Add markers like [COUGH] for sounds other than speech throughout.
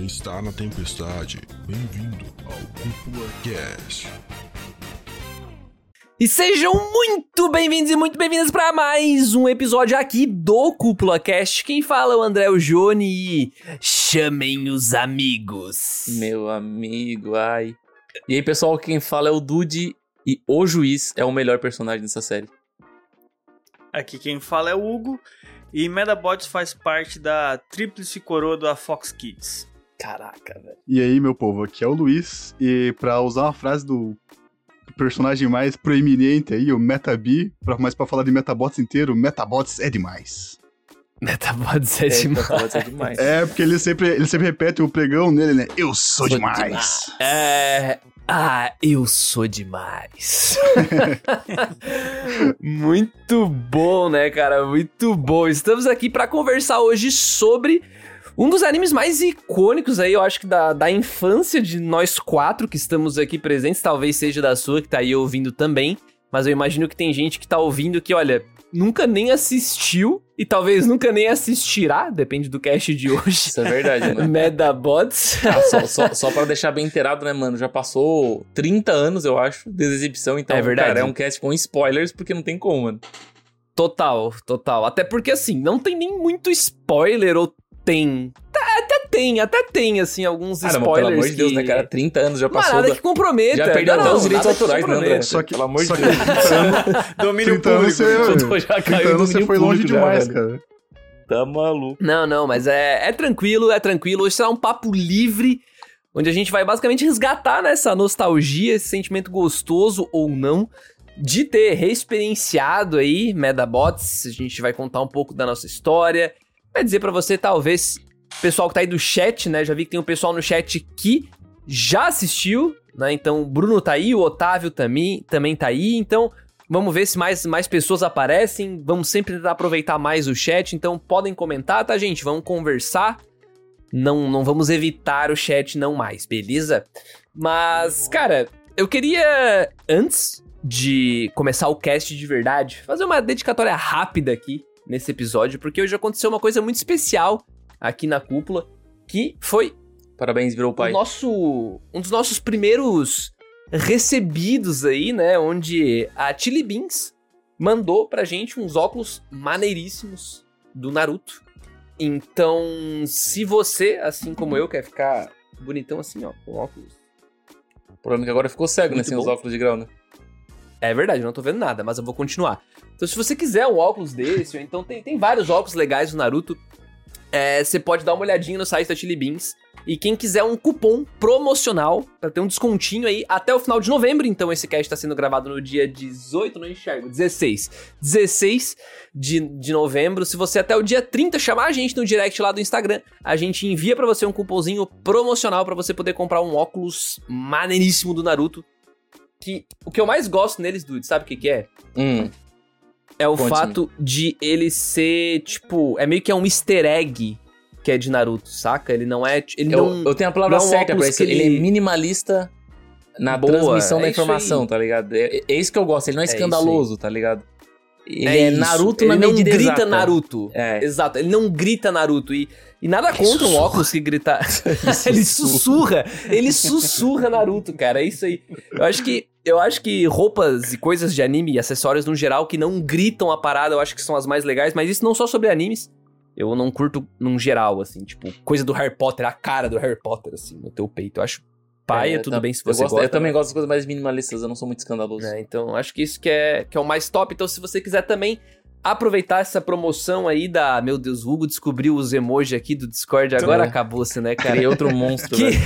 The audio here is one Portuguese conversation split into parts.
Você está na tempestade. Bem-vindo ao Cúpula Cast. E sejam muito bem-vindos e muito bem-vindas para mais um episódio aqui do Cúpula Cast. Quem fala é o André o Jone e chamem os amigos. Meu amigo, ai. E aí, pessoal, quem fala é o Dude e o juiz é o melhor personagem dessa série. Aqui quem fala é o Hugo e Medabots faz parte da tríplice coroa da Fox Kids. Caraca, velho. E aí, meu povo, aqui é o Luiz, e pra usar uma frase do personagem mais proeminente aí, o Metabi, pra, mas pra falar de Metabots inteiro, Metabots é demais. Metabots é, É, demais. Metabots é demais. É, porque ele sempre, ele sempre repete o pregão nele, né? Eu sou, Sou demais. demais. É. Ah, eu sou demais. [LAUGHS] Muito bom, né, cara? Muito bom. Estamos aqui pra conversar hoje sobre um dos animes mais icônicos aí, eu acho que da, da infância de nós quatro que estamos aqui presentes. Talvez seja da sua que tá aí ouvindo também. Mas eu imagino que tem gente que tá ouvindo que, olha, nunca nem assistiu e talvez nunca nem assistirá, depende do cast de hoje. Isso é verdade, mano. [LAUGHS] Medabots. Ah, só, só, só pra deixar bem inteirado, né, mano? Já passou 30 anos, eu acho, desde a exibição. Então, É verdade. cara, é um cast com spoilers, porque não tem como, mano. Total, total. Até porque, assim, não tem nem muito spoiler, ou tem. Tá, Até tem, até tem, assim, alguns Cara, mas spoilers. pelo amor de Deus, que... né, cara? 30 anos já Mas passou. nada da- que comprometa. Já perdeu Não, até não, os direitos autorais, né, André? Só que, Pelo amor de Deus. 30 anos, [LAUGHS] Domínio 30 anos público. você, Tudo já 30 caiu anos você foi longe público já, demais, velho. cara. Tá maluco. Não, não, mas é, é tranquilo, é tranquilo. Hoje será um papo livre, onde a gente vai basicamente resgatar nessa nostalgia, esse sentimento gostoso ou não, de ter reexperienciado aí Medabots. A gente vai contar um pouco da nossa história, vai dizer pra você, talvez, pessoal que tá aí do chat, né? Já vi que tem um pessoal no chat que já assistiu, né? Então o Bruno tá aí, o Otávio também, também tá aí, então. Vamos ver se mais, mais pessoas aparecem. Vamos sempre tentar aproveitar mais o chat. Então podem comentar, tá, gente? Vamos conversar. Não, não vamos evitar o chat, não mais, beleza? Mas, cara, eu queria, antes de começar o cast de verdade, fazer uma dedicatória rápida aqui nesse episódio, porque hoje aconteceu uma coisa muito especial aqui na cúpula, que foi Parabéns, virou o pai. nosso, um dos nossos primeiros recebidos aí, né? Onde a Chili Beans mandou pra gente uns óculos maneiríssimos do Naruto. Então, se você, assim como eu, quer ficar bonitão assim, ó, com óculos. O problema é que agora ficou cego, né? Muito Sem os bom. óculos de grau, né? É verdade, eu não tô vendo nada, mas eu vou continuar. Então, se você quiser um óculos desse, ou então tem, tem vários óculos legais do Naruto, é, você pode dar uma olhadinha no site da Chili Beans. E quem quiser um cupom promocional, pra ter um descontinho aí até o final de novembro. Então, esse cast tá sendo gravado no dia 18, não enxergo, 16. 16 de, de novembro. Se você até o dia 30 chamar a gente no direct lá do Instagram, a gente envia pra você um cupomzinho promocional pra você poder comprar um óculos maneiríssimo do Naruto. Que o que eu mais gosto neles, dude, sabe o que, que é? Hum. É o fato de ele ser, tipo, é meio que é um easter egg que é de Naruto, saca? Ele não é. Ele Eu, não. eu tenho a palavra não é certa pra isso. Ele... ele- é minimalista na Boa, transmissão é da informação, tá ligado? É, é isso que eu gosto. Ele não é aí. escandaloso, tá ligado? Ele é, isso. Naruto ele na não grita exata. Naruto. É. Exato, ele não grita Naruto. E, e nada contra um óculos que grita. [LAUGHS] [LAUGHS] ele sussurra. Ele sussurra Naruto, cara. É isso aí. Eu acho que. Eu acho que roupas e coisas de anime e acessórios no geral que não gritam a parada, eu acho que são as mais legais, mas isso não só sobre animes. Eu não curto num geral, assim, tipo, coisa do Harry Potter, a cara do Harry Potter, assim, no teu peito. Eu acho paia, É, tudo tá- bem se eu você gosto- gosta. Eu também gosto das coisas mais minimalistas, eu não sou muito escandaloso. né? Então, acho que isso que é, que é o mais top. Então, se você quiser também aproveitar essa promoção aí da... Meu Deus, o Hugo descobriu os emojis aqui do Discord, agora É. acabou-se, né, cara? Criei outro monstro, Que... velho.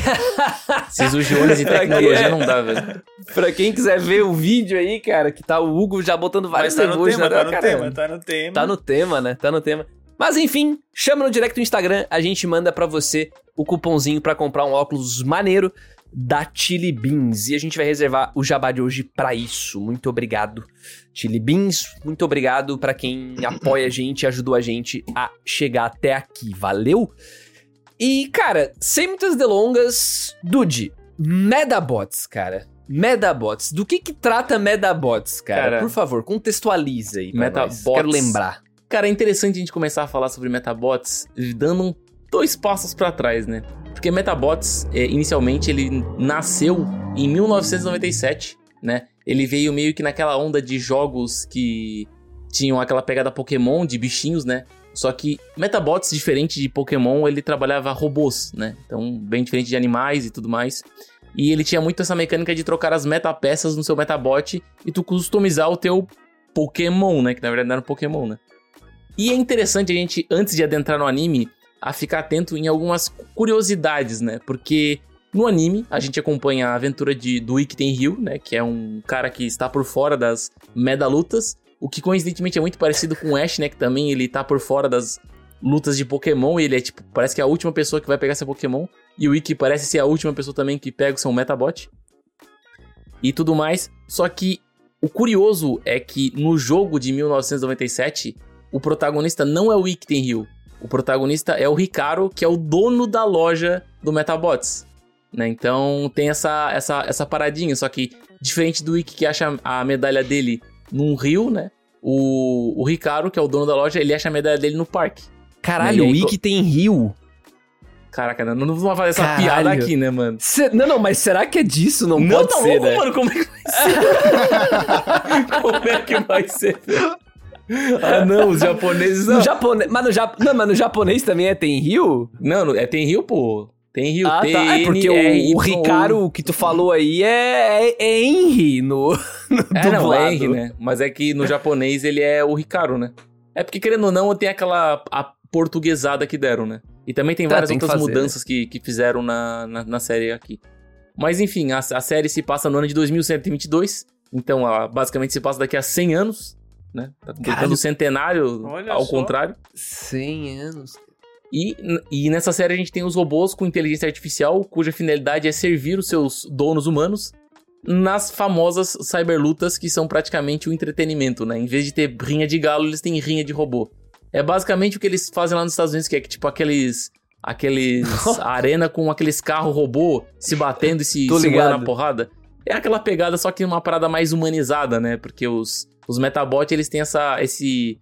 Esses ujiones de Pra tecnologia quê? não dá, velho. pra quem quiser ver o vídeo aí, cara, que tá o Hugo já botando vários Mas tá no emojis. tema, né? tá no Cara, tema, tá no tema. Tá no tema, né? Tá no tema. Mas enfim, chama no direct do Instagram, a gente manda pra você o cupomzinho pra comprar um óculos maneiro da Chili Beans. E a gente vai reservar o jabá de hoje pra isso. Muito obrigado, Chili Beans. Muito obrigado pra quem apoia a gente e ajudou a gente a chegar até aqui. Valeu? E, cara, sem muitas delongas, Dude, Medabots, cara. Medabots. Do que que trata Medabots, cara? Cara, Por favor, contextualiza aí pra nós. Metabots- Quero lembrar. Cara, é interessante a gente começar a falar sobre Metabots dando um dois passos pra trás, né? Porque Metabots, é, inicialmente, ele nasceu em 1997, né? Ele veio meio que naquela onda de jogos que tinham aquela pegada Pokémon de bichinhos, né? Só que Metabots, diferente de Pokémon, ele trabalhava robôs, né? Então, bem diferente de animais e tudo mais. E ele tinha muito essa mecânica de trocar as metapeças no seu Metabot e tu customizar o teu Pokémon, né? Que na verdade não era um Pokémon, né? E é interessante a gente, antes de adentrar no anime, a ficar atento em algumas curiosidades, né? Porque no anime, a gente acompanha a aventura de, do Ikiten Ryu, né? Que é um cara que está por fora das meda-lutas. O que coincidentemente é muito parecido com o Ash, né? Que também ele tá por fora das lutas de Pokémon. E ele é tipo, parece que é a última pessoa que vai pegar seu Pokémon. E o Ikki parece ser a última pessoa também que pega o seu Metabot. E tudo mais. Só que o curioso é que no jogo de 1997, o protagonista não é o Ikten Ryu. O protagonista é o Ricardo, que é o dono da loja do Metabots. Né? Então tem essa, essa, essa paradinha, só que diferente do Ikki que acha a medalha dele num rio, né? O, o Ricardo, que é o dono da loja, ele acha a medalha dele no parque. Caralho, Né? O Ikki tem rio. Caraca, não, não vamos fazer essa Caralho. piada aqui, né, mano? Cê- não, não, mas será que é disso? Não, pode tá ser, louco, né? mano, como é que vai ser? [LAUGHS] como é que vai ser? [LAUGHS] Ah, não, os japoneses não. No japonês, mas, no Jap... não, mas no japonês também é tem rio? Não, é, tem Rio, pô. Tem Rio, Ah, tem tá. É porque o, o Ricardo que tu falou aí é, é, é Henry no, [LAUGHS] no É, não, é Henry, né? Mas é que no japonês ele é o Ricardo, né? É porque, querendo ou não, tem aquela a portuguesada que deram, né? E também tem Tá, várias tem outras fazer, mudanças que, que fizeram na, na, na série aqui. Mas enfim, a, a série se passa no ano de 2122. Então, ela basicamente se passa daqui a 100 anos, né? Tá completando Caralho. o centenário, Olha ao só. contrário. 100 anos. E, e nessa série a gente tem os robôs com inteligência artificial, cuja finalidade é servir os seus donos humanos nas famosas cyberlutas, que são praticamente o entretenimento, né? Em vez de ter rinha de galo, eles têm rinha de robô. É basicamente o que eles fazem lá nos Estados Unidos, que é que, tipo aqueles. Aqueles. [LAUGHS] arena com aqueles carros robô se batendo e se segurando na porrada. É aquela pegada, só que uma parada mais humanizada, né? Porque os, os Metabots, eles têm essa, esse,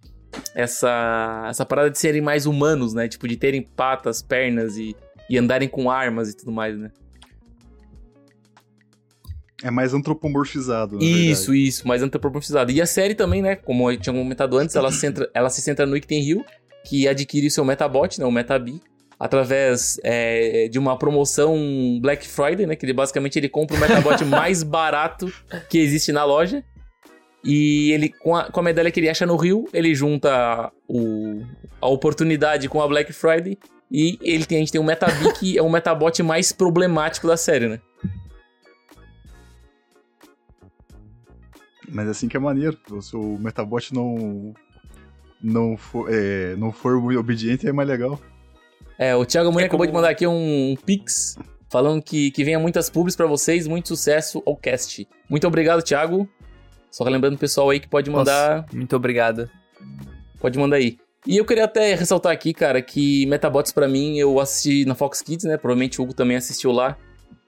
essa, essa parada de serem mais humanos, né? Tipo, de terem patas, pernas e, e andarem com armas e tudo mais, né? É mais antropomorfizado. Isso, isso, mais antropomorfizado. E a série também, né? Como eu tinha comentado antes, ela se centra, ela se centra no Ikten Hill, que adquire o seu Metabot, né? O Metabi, através é, de uma promoção Black Friday, né? Que ele basicamente ele compra o Metabot [LAUGHS] mais barato que existe na loja. E ele, com a, com a medalha que ele acha no Rio, ele junta o, a oportunidade com a Black Friday. E ele tem, a gente tem o Metabi, que [LAUGHS] é o Metabot mais problemático da série, né? Mas assim que é maneiro. Se o Metabot não. Não for, é, não for muito obediente, é mais legal. É, o Thiago Muni É acabou de como- mandar aqui um, um pix falando que, que venha muitas pubs pra vocês, muito sucesso ao cast. Muito obrigado, Thiago. Só lembrando o pessoal aí que pode mandar, Nossa, muito obrigado. pode mandar aí. E eu queria até ressaltar aqui, cara, que Metabots pra mim eu assisti na Fox Kids, né? Provavelmente o Hugo também assistiu lá.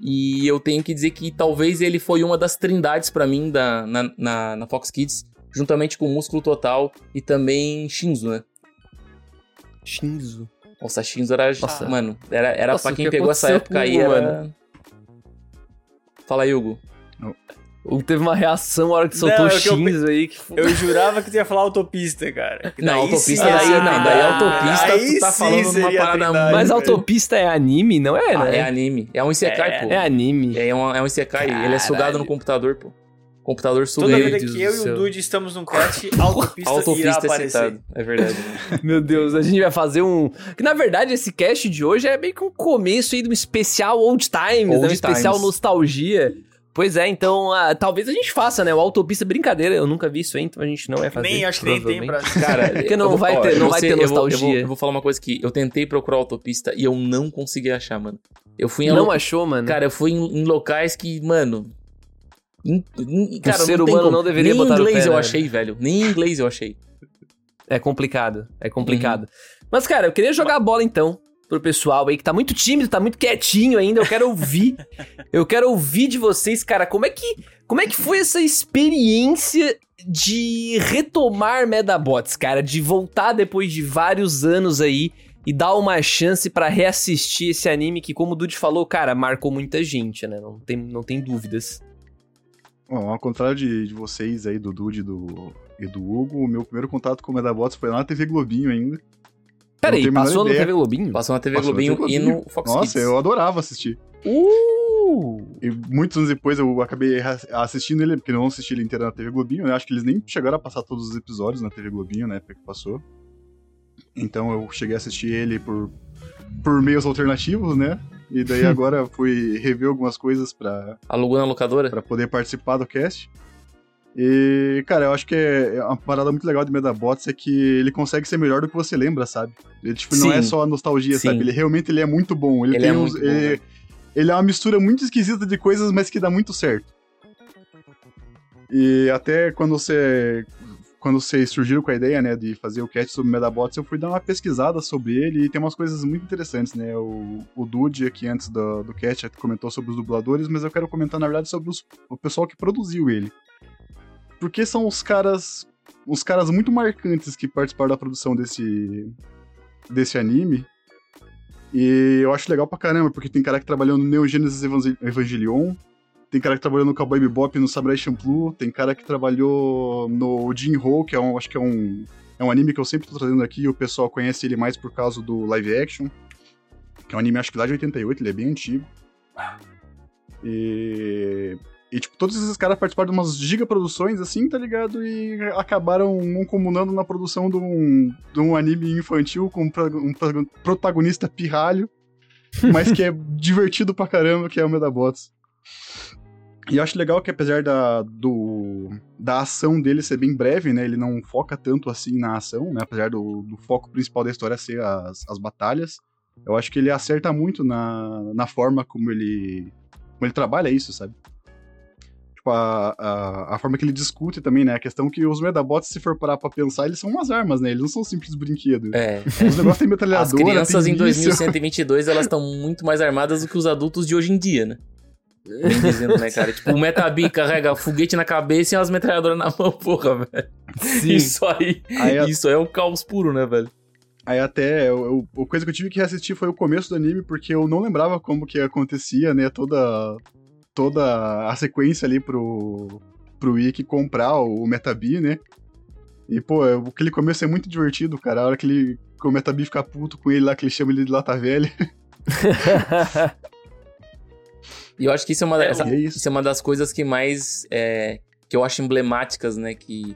E eu tenho que dizer que talvez ele foi uma das trindades pra mim da, na, na, na Fox Kids, juntamente com Músculo Total e também Shinzo, né? Shinzo. Nossa, Shinzo era. Nossa. Mano, era, era Nossa, pra quem que pegou essa época aí. Era... Fala aí, Hugo. O teve uma reação na hora que soltou Não, o é eu Shinzo aí. Que foi... Eu jurava que tu ia falar autopista, cara. Que [LAUGHS] Não, autopista sim daí, ia não, daí autopista Aí tu tá sim falando numa seria parada trindade, Mas velho. autopista é anime, não é, Ah, né? é anime. É um Isekai, É. pô. É anime. É um, é um Isekai. Ele é sugado no computador, pô. Computador suga Toda vez que eu e o Dude estamos num cast, [LAUGHS] autopista, irá Autopista é aparecer. citado. É verdade. né? [LAUGHS] Meu Deus, a gente vai fazer um. Que na verdade esse cast de hoje é meio que um começo aí de um especial Old Times, né? Um Old especial Times. nostalgia. Pois é, então ah, talvez a gente faça, né? O Autopista Brincadeira. Eu nunca vi isso aí, então a gente não vai fazer. Nem, acho que nem tem pra... Cara, [LAUGHS] Porque não vou- vai ó, ter- não vai ser- ter eu vou- Eu vou, nostalgia. eu vou falar uma coisa que eu tentei procurar autopista e eu não consegui achar, mano. Eu fui em Não achou, mano? Cara, eu fui em, em locais que, mano. em- em- cara, ser não humano como. não deveria Nem em botar o inglês pé, eu né? achei, velho. Nem em inglês eu achei. É complicado, é complicado. Mas, cara, eu queria jogar a bola então pro pessoal aí que tá muito tímido, tá muito quietinho ainda. Eu quero ouvir. [LAUGHS] eu quero ouvir de vocês, cara, como é que como é que foi essa experiência de retomar Medabots, cara, de voltar depois de vários anos aí e dar uma chance pra reassistir esse anime que, como o Dude falou, cara, marcou muita gente, né? Não tem, não tem dúvidas. Bom, ao contrário de, de vocês aí, do Dude e do, e do Hugo, o meu primeiro contato com o Medabots foi lá na TV Globinho ainda. Peraí, passou ideia. TV Globinho? Passou na TV Passou na Globinho TV e no Fox Nossa, Kids. eu adorava assistir. Uh! E muitos anos depois eu acabei assistindo ele, porque eu não assisti ele inteiro na TV Globinho, né? Acho que eles nem chegaram a passar todos os episódios na TV Globinho, na época que passou. Então eu cheguei a assistir ele por, por meios alternativos, né? E daí [LAUGHS] agora fui rever algumas coisas pra, Alugou na locadora? pra poder participar do cast. E, cara, eu acho que é uma parada muito legal de Medabots é que ele consegue ser melhor do que você lembra, sabe? Ele, tipo, não Sim. é só nostalgia, Sim. sabe? Ele realmente ele é muito bom. Ele, Ele tem é uns- bom, ele, velho. ele é uma mistura muito esquisita de coisas, mas que dá muito certo. E até quando você quando vocês surgiram com a ideia, né, de fazer o cast sobre Medabots, eu fui dar uma pesquisada sobre ele e tem umas coisas muito interessantes, né? O, o Dude aqui antes do, do cast comentou sobre os dubladores, mas eu quero comentar, na verdade, sobre os- o pessoal que produziu ele. Porque são os caras os caras muito marcantes que participaram da produção desse desse anime. E eu acho legal pra caramba, porque tem cara que trabalhou no Neo Genesis Evangel- Evangelion, tem cara que trabalhou no Cowboy Bebop, no Samurai Champloo, tem cara que trabalhou no Jin-Ho, que é um, acho que é um, é um anime que eu sempre tô trazendo aqui, e o pessoal conhece ele mais por causa do live action, que é um anime acho que lá de 88, ele é bem antigo. E, e tipo, todos esses caras participaram de umas gigaproduções, assim, tá ligado? E acabaram comunando na produção de um, de um anime infantil com um pro- um pro- protagonista pirralho, [LAUGHS] mas que é divertido pra caramba, que é o Medabots. E eu acho legal que apesar da, do, da ação dele ser bem breve, né? Ele não foca tanto assim na ação, né? Apesar do, do foco principal da história ser as, as batalhas. Eu acho que ele acerta muito na, na forma como ele, como ele trabalha isso, sabe? Tipo, a, a, a forma que ele discute também, né? A questão que os Medabots, se for parar pra pensar, eles são umas armas, né? Eles não são simples brinquedos. É. Os negócios têm metralhadora, As crianças em míssil. 2122, elas estão muito mais armadas do que os adultos de hoje em dia, né? Bem dizendo, né, cara? Tipo, o Metabi carrega foguete na cabeça e umas metralhadoras na mão, porra, velho. Isso aí, Aí a- isso aí é o caos puro, né, velho? Aí até, eu, eu- a coisa que eu tive que reassistir foi o começo do anime, porque eu não lembrava como que acontecia, né, toda, toda a sequência ali pro, pro Ikki comprar o Metabi, né. E, pô, aquele começo é muito divertido, cara, a hora que, ele, que o Metabi fica puto com ele lá, que ele chama ele de lata velha. [LAUGHS] [LAUGHS] E eu acho que isso é uma, É, essa- é isso. isso é uma das coisas que mais. é, que eu acho emblemáticas, né? Que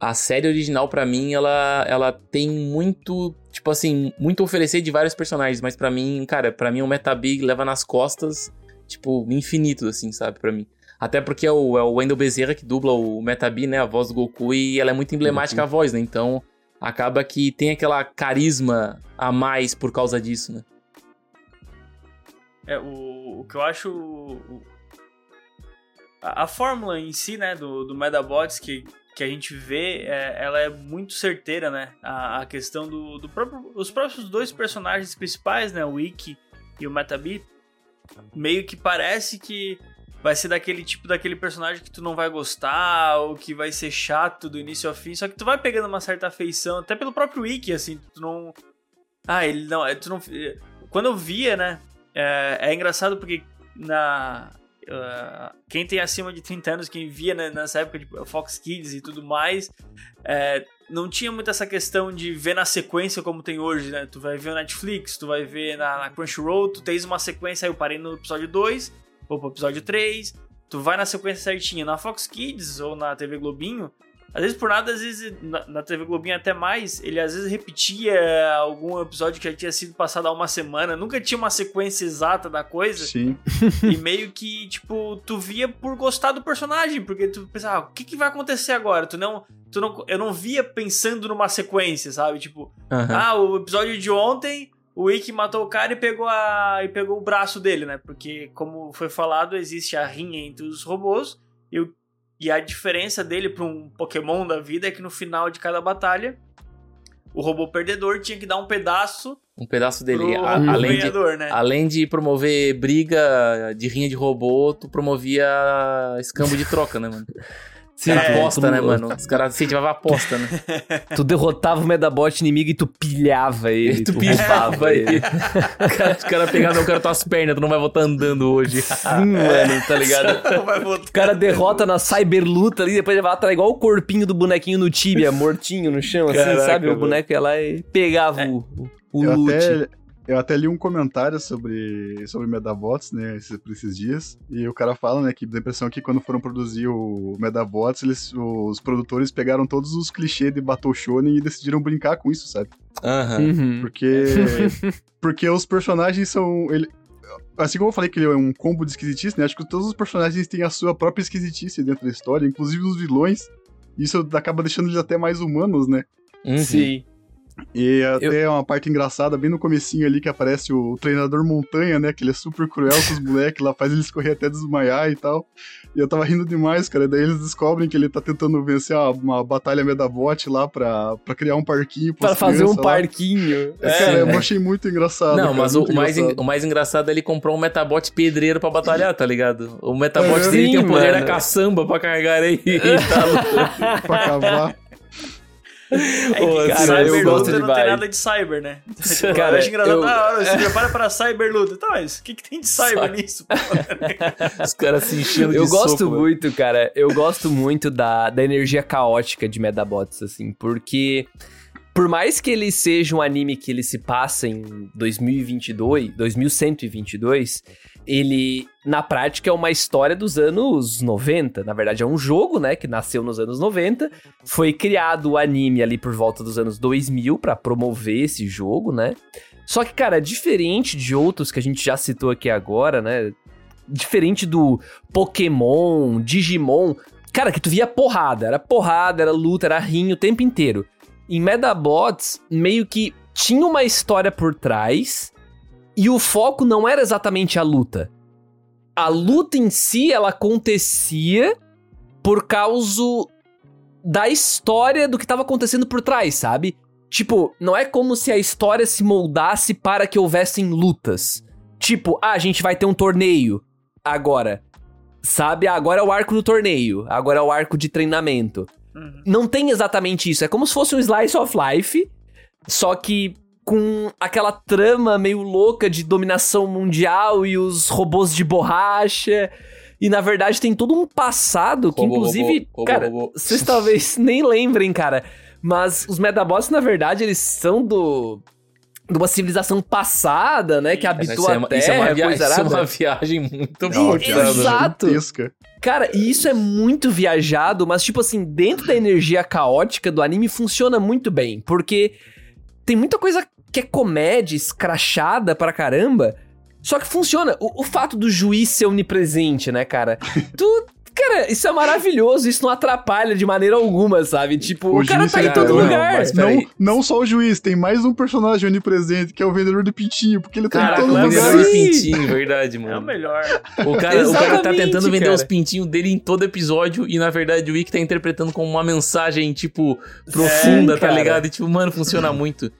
a série original, pra mim, ela, ela tem muito. Tipo assim, muito a oferecer de vários personagens, mas pra mim, cara, pra mim o Metabig leva nas costas, tipo, infinito, assim, sabe? Pra mim. Até porque é o, é o Wendell Bezerra que dubla o Metabi, né? A voz do Goku, e ela é muito emblemática a voz, né? Então acaba que tem aquela carisma a mais por causa disso, né? É, o, o que eu acho. o- a, a fórmula em si, né, do, do Medabots que, que a gente vê, é, ela é muito certeira, né? A, a questão do, do próprio. Os próprios dois personagens principais, né? O Ikki e o Metabi, meio que parece que vai ser daquele tipo daquele personagem que tu não vai gostar, ou que vai ser chato do início ao fim, só que tu vai pegando uma certa afeição, até pelo próprio Ikki, assim, tu não. Ah, ele não. é, Tu não quando eu via, né? É, é engraçado porque na. ah, quem tem acima de 30 anos, quem via né, nessa época de Fox Kids e tudo mais, é, não tinha muito essa questão de ver na sequência como tem hoje, né? Tu vai ver no Netflix, tu vai ver na, na Crunchyroll, tu tens uma sequência, aí eu parei no episódio 2, ou pro episódio 3, tu vai na sequência certinha. Na Fox Kids ou na TV Globinho, às vezes por nada, às vezes na, na TV Globinho até mais, ele às vezes repetia algum episódio que já tinha sido passado há uma semana, nunca tinha uma sequência exata da coisa, Sim. [LAUGHS] e meio que, tipo, tu via por gostar do personagem, porque tu pensava, ah, o que, que vai acontecer agora? Tu não, tu não, eu não via pensando numa sequência, sabe? Tipo, Aham. ah, o episódio de ontem, o Ikki matou o cara e pegou, a, e pegou o braço dele, né? Porque, como foi falado, existe a rinha entre os robôs e, o- e a diferença dele para um Pokémon da vida é que no final de cada batalha, o robô perdedor tinha que dar um pedaço Um pedaço dele. pro, A- pro além, de, né? além de promover briga de rinha de robô, tu promovia escambo de troca, né, mano? [LAUGHS] Os caras É, aposta, tu- né, mano? [LAUGHS] Os caras incentivavam a aposta, né? Tu derrotava o Medabot inimigo e tu pilhava ele. tu pilhava ele. Os [LAUGHS] caras cara pegavam, eu quero tuas pernas, tu não vai voltar andando hoje. [LAUGHS] Sim, mano, tá ligado? Vai voltar. O cara derrota na cyberluta ali, depois ele vai atrás, igual o corpinho do bonequinho no Tibia, mortinho no chão, assim, Caraca, sabe? O mano. boneco ia lá e pegava o, o Eu loot. até, eu até li um comentário sobre, sobre Medabots, né, esses, por esses dias, e o cara fala, né, que dá a impressão que quando foram produzir o Medabots, eles, os produtores pegaram todos os clichês de Battle Shonen e decidiram brincar com isso, sabe? Aham. Uhum. Porque, [LAUGHS] porque os personagens são... Ele, assim como eu falei que ele é um combo de esquisitice, né, acho que todos os personagens têm a sua própria esquisitice dentro da história, inclusive os vilões, isso acaba deixando eles até mais humanos, né? Uhum. Sim. E até uma parte engraçada, bem no comecinho ali, que aparece o treinador Montanha, né? Que ele é super cruel com os moleques lá, faz eles correr até desmaiar e tal. E eu tava rindo demais, cara. Daí eles descobrem que ele tá tentando vencer uma, uma batalha Medabot lá pra, pra criar um parquinho Pra fazer um lá. parquinho. É, cara, eu achei muito engraçado. Não, cara, mas o, muito o mais, en- engraçado. o mais engraçado é ele comprou um Metabot pedreiro pra batalhar, tá ligado? O Metabot É, dele tem o sim, poder mano. da caçamba pra carregar aí e tá lutando. [LAUGHS] pra cavar. É que cara, eu Cyberluta gosto não tem nada de cyber, né? [LAUGHS] Tipo, Cara, eu acho engraçado. eu- Ah, se prepara para Cyberluta. Tá, mas o que, que tem de cyber Cyber. nisso? [LAUGHS] Os caras se enchendo de Eu gosto soco, mano. muito, cara. Eu gosto muito da, da energia caótica de Medabots, assim, porque por mais que ele seja um anime que ele se passa em 2022, 2122, ele na prática é uma história dos anos 90. Na verdade, é um jogo, né, que nasceu nos anos 90, foi criado o anime ali por volta dos anos 2000 pra promover esse jogo, né? Só que, cara, diferente de outros que a gente já citou aqui agora, né? Diferente do Pokémon, Digimon, cara, que tu via porrada, era porrada, era luta, era rinho o tempo inteiro. Em Medabots, meio que tinha uma história por trás e o foco não era exatamente a luta. A luta em si, ela acontecia por causa da história do que tava acontecendo por trás, sabe? Tipo, não é como se a história se moldasse para que houvessem lutas. Tipo, ah, a gente vai ter um torneio agora. Sabe? Agora é o arco do torneio. Agora é o arco de treinamento. Uhum. Não tem exatamente isso. É como se fosse um slice of life, só que com aquela trama meio louca de dominação mundial e os robôs de borracha. E na verdade tem todo um passado que, Robô, inclusive, robô, robô, cara, robô. vocês talvez [LAUGHS] nem lembrem, cara. Mas os Medabots, na verdade, eles são do. De uma civilização passada, né? Que habitou Isso é a uma, Terra, isso é uma via- coisa isso é uma viagem muito boa, cara, cara. Exato. gigantesca. Cara, e isso é muito viajado, mas, tipo assim, dentro da energia caótica do anime funciona muito bem. Porque tem muita coisa que é comédia, escrachada pra caramba. Só que funciona. O, o fato do juiz ser onipresente, né, cara? [LAUGHS] tu. Cara, isso é maravilhoso, isso não atrapalha de maneira alguma, sabe? Tipo, o, O cara juiz tá em é- todo não, lugar. mas- Não, Peraí. não só o juiz, tem mais um personagem onipresente, que é o vendedor de pintinho, porque ele tá Caraca, em todo o Caraca, lugar. vendedor de pintinho, verdade, É o mano. melhor. O cara, o cara tá tentando vender cara. os pintinhos dele em todo episódio e, na verdade, o Wick tá interpretando como uma mensagem, tipo, profunda, Sim, tá ligado? E, tipo, mano, funciona muito.